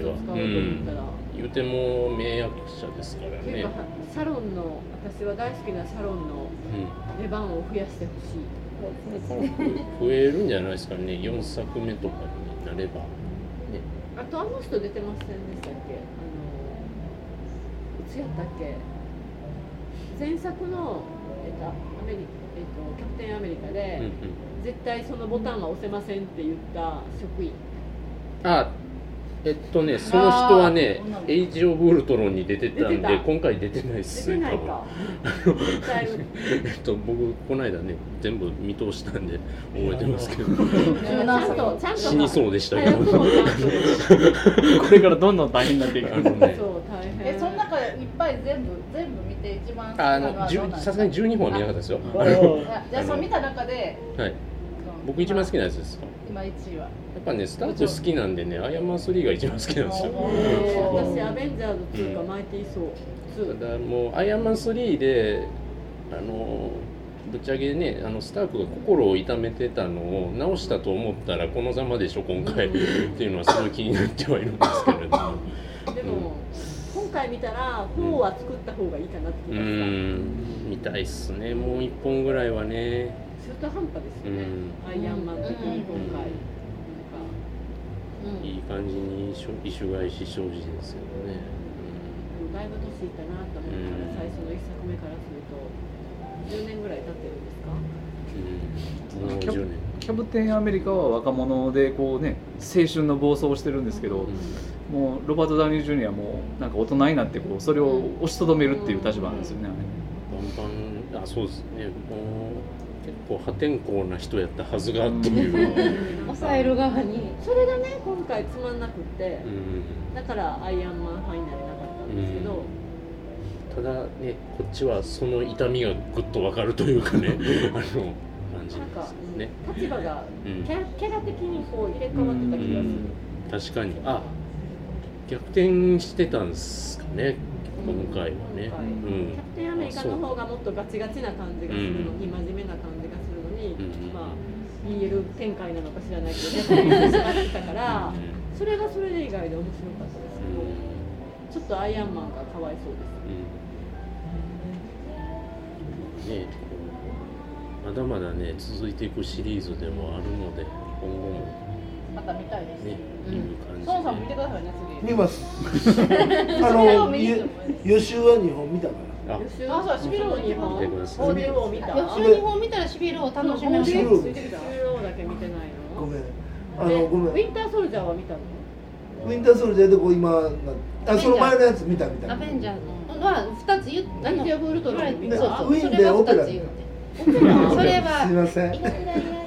は。おうと思ったら、言うても名役者ですからね。サロンの私は大好きなサロンのうん。出番を増やしてほしい。増えるんじゃないですかね。4作目とかになれば、ね、あとあの人出てませんでしたっいつやったっけ？前作の、えっと、アメリえっと、キャプテンアメリカで、うんうん。絶対そのボタンは押せませんって言った職員。あえっとねその人はねエイジ・オブ・ウルトロンに出てたんで今回出てないっす出てない多分 [LAUGHS] えっと僕この間ね全部見通したんで覚えてますけど。ちゃんとちゃんと死にそうでしたけど。これからどんどん大変になっていく。あのねえその中いっぱい全部全部見て一番好きなのあのさすがに12本は見なかったですよ。あじゃあその見た中で。はい。僕一番好きなやつですや今1位は。っぱねスタート好きなんでねアイアンマン3が一番好きなんですよ。えー私アベンジャーズ2かマイティー・ソー。2ただもうアイアンマン3であのぶっちゃけねあのスタークが心を痛めてたのを直したと思ったらこのざまでしょ今回。っていうのはすごい気になってはいるんですけれども。でも、今回見たら4は作った方がいいかなってう気がした、ん。見たいっすねもう一本ぐらいはね中途半端ですよね、アイアンマン的に今回、なんか。いい感じに異種外し生じですよね、だいぶ年いったなと思ったら、最初の1作目からすると。10年ぐらい経ってるんですか？キャ10年。キャプテンアメリカは若者でこうね青春の暴走をしてるんですけど、もうロバート・ダウニー・ジュニアもなんか大人になってこうそれを押しとどめるっていう立場なんですよね、バンバンあそうですね。も構破天荒な人やったはずがっていう、抑える側に。それがね今回つまんなくって、うん。だからアイアンマンファイナルなかったんですけど、ただねこっちはその痛みがぐっとわかるというかね。[LAUGHS] あの感じなんか、ですね。立場がうんキャラキャラ的にこう入れ替わってた気がする、確かに。あ逆転してたんですかね。今回はね、うん。キャプテンアメリカの方がもっとガチガチな感じがするのに、うん。真面目な感じまあ BL 展開なのか知らないけど逆転してしまってたから、それがそれで以外で面白かったですけど、ちょっとアイアンマンがかわいそうです。ねまだまだね続いていくシリーズでもあるので今後も。また見たいです。ね、見る感じで。ソンさんも見てくださいね次。見ます。[LAUGHS] あの予習は2本見たからあうシビルを2本見てくださいオーディオを見た？予習2本見たらしびるを楽しめます。シビルオーディオだけ見てないの。ごめん。あのごめん。ウィンターソルジャーは見たの？ウィンターソルジャーでこう今なあその前のやつ見た見たアベンジャーズのは2つ言っナイジャルトロン見ねた。ウィンでオペラそれは [LAUGHS] すいません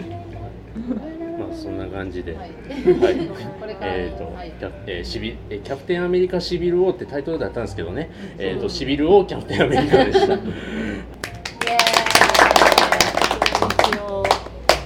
そんな感じで、ははい。[LAUGHS] えっ、と、はい。キャえーシビえーキャプテンアメリカシビル王ってタイトルだったんですけどね、えっ、とシビル王キャプテンアメリカでした。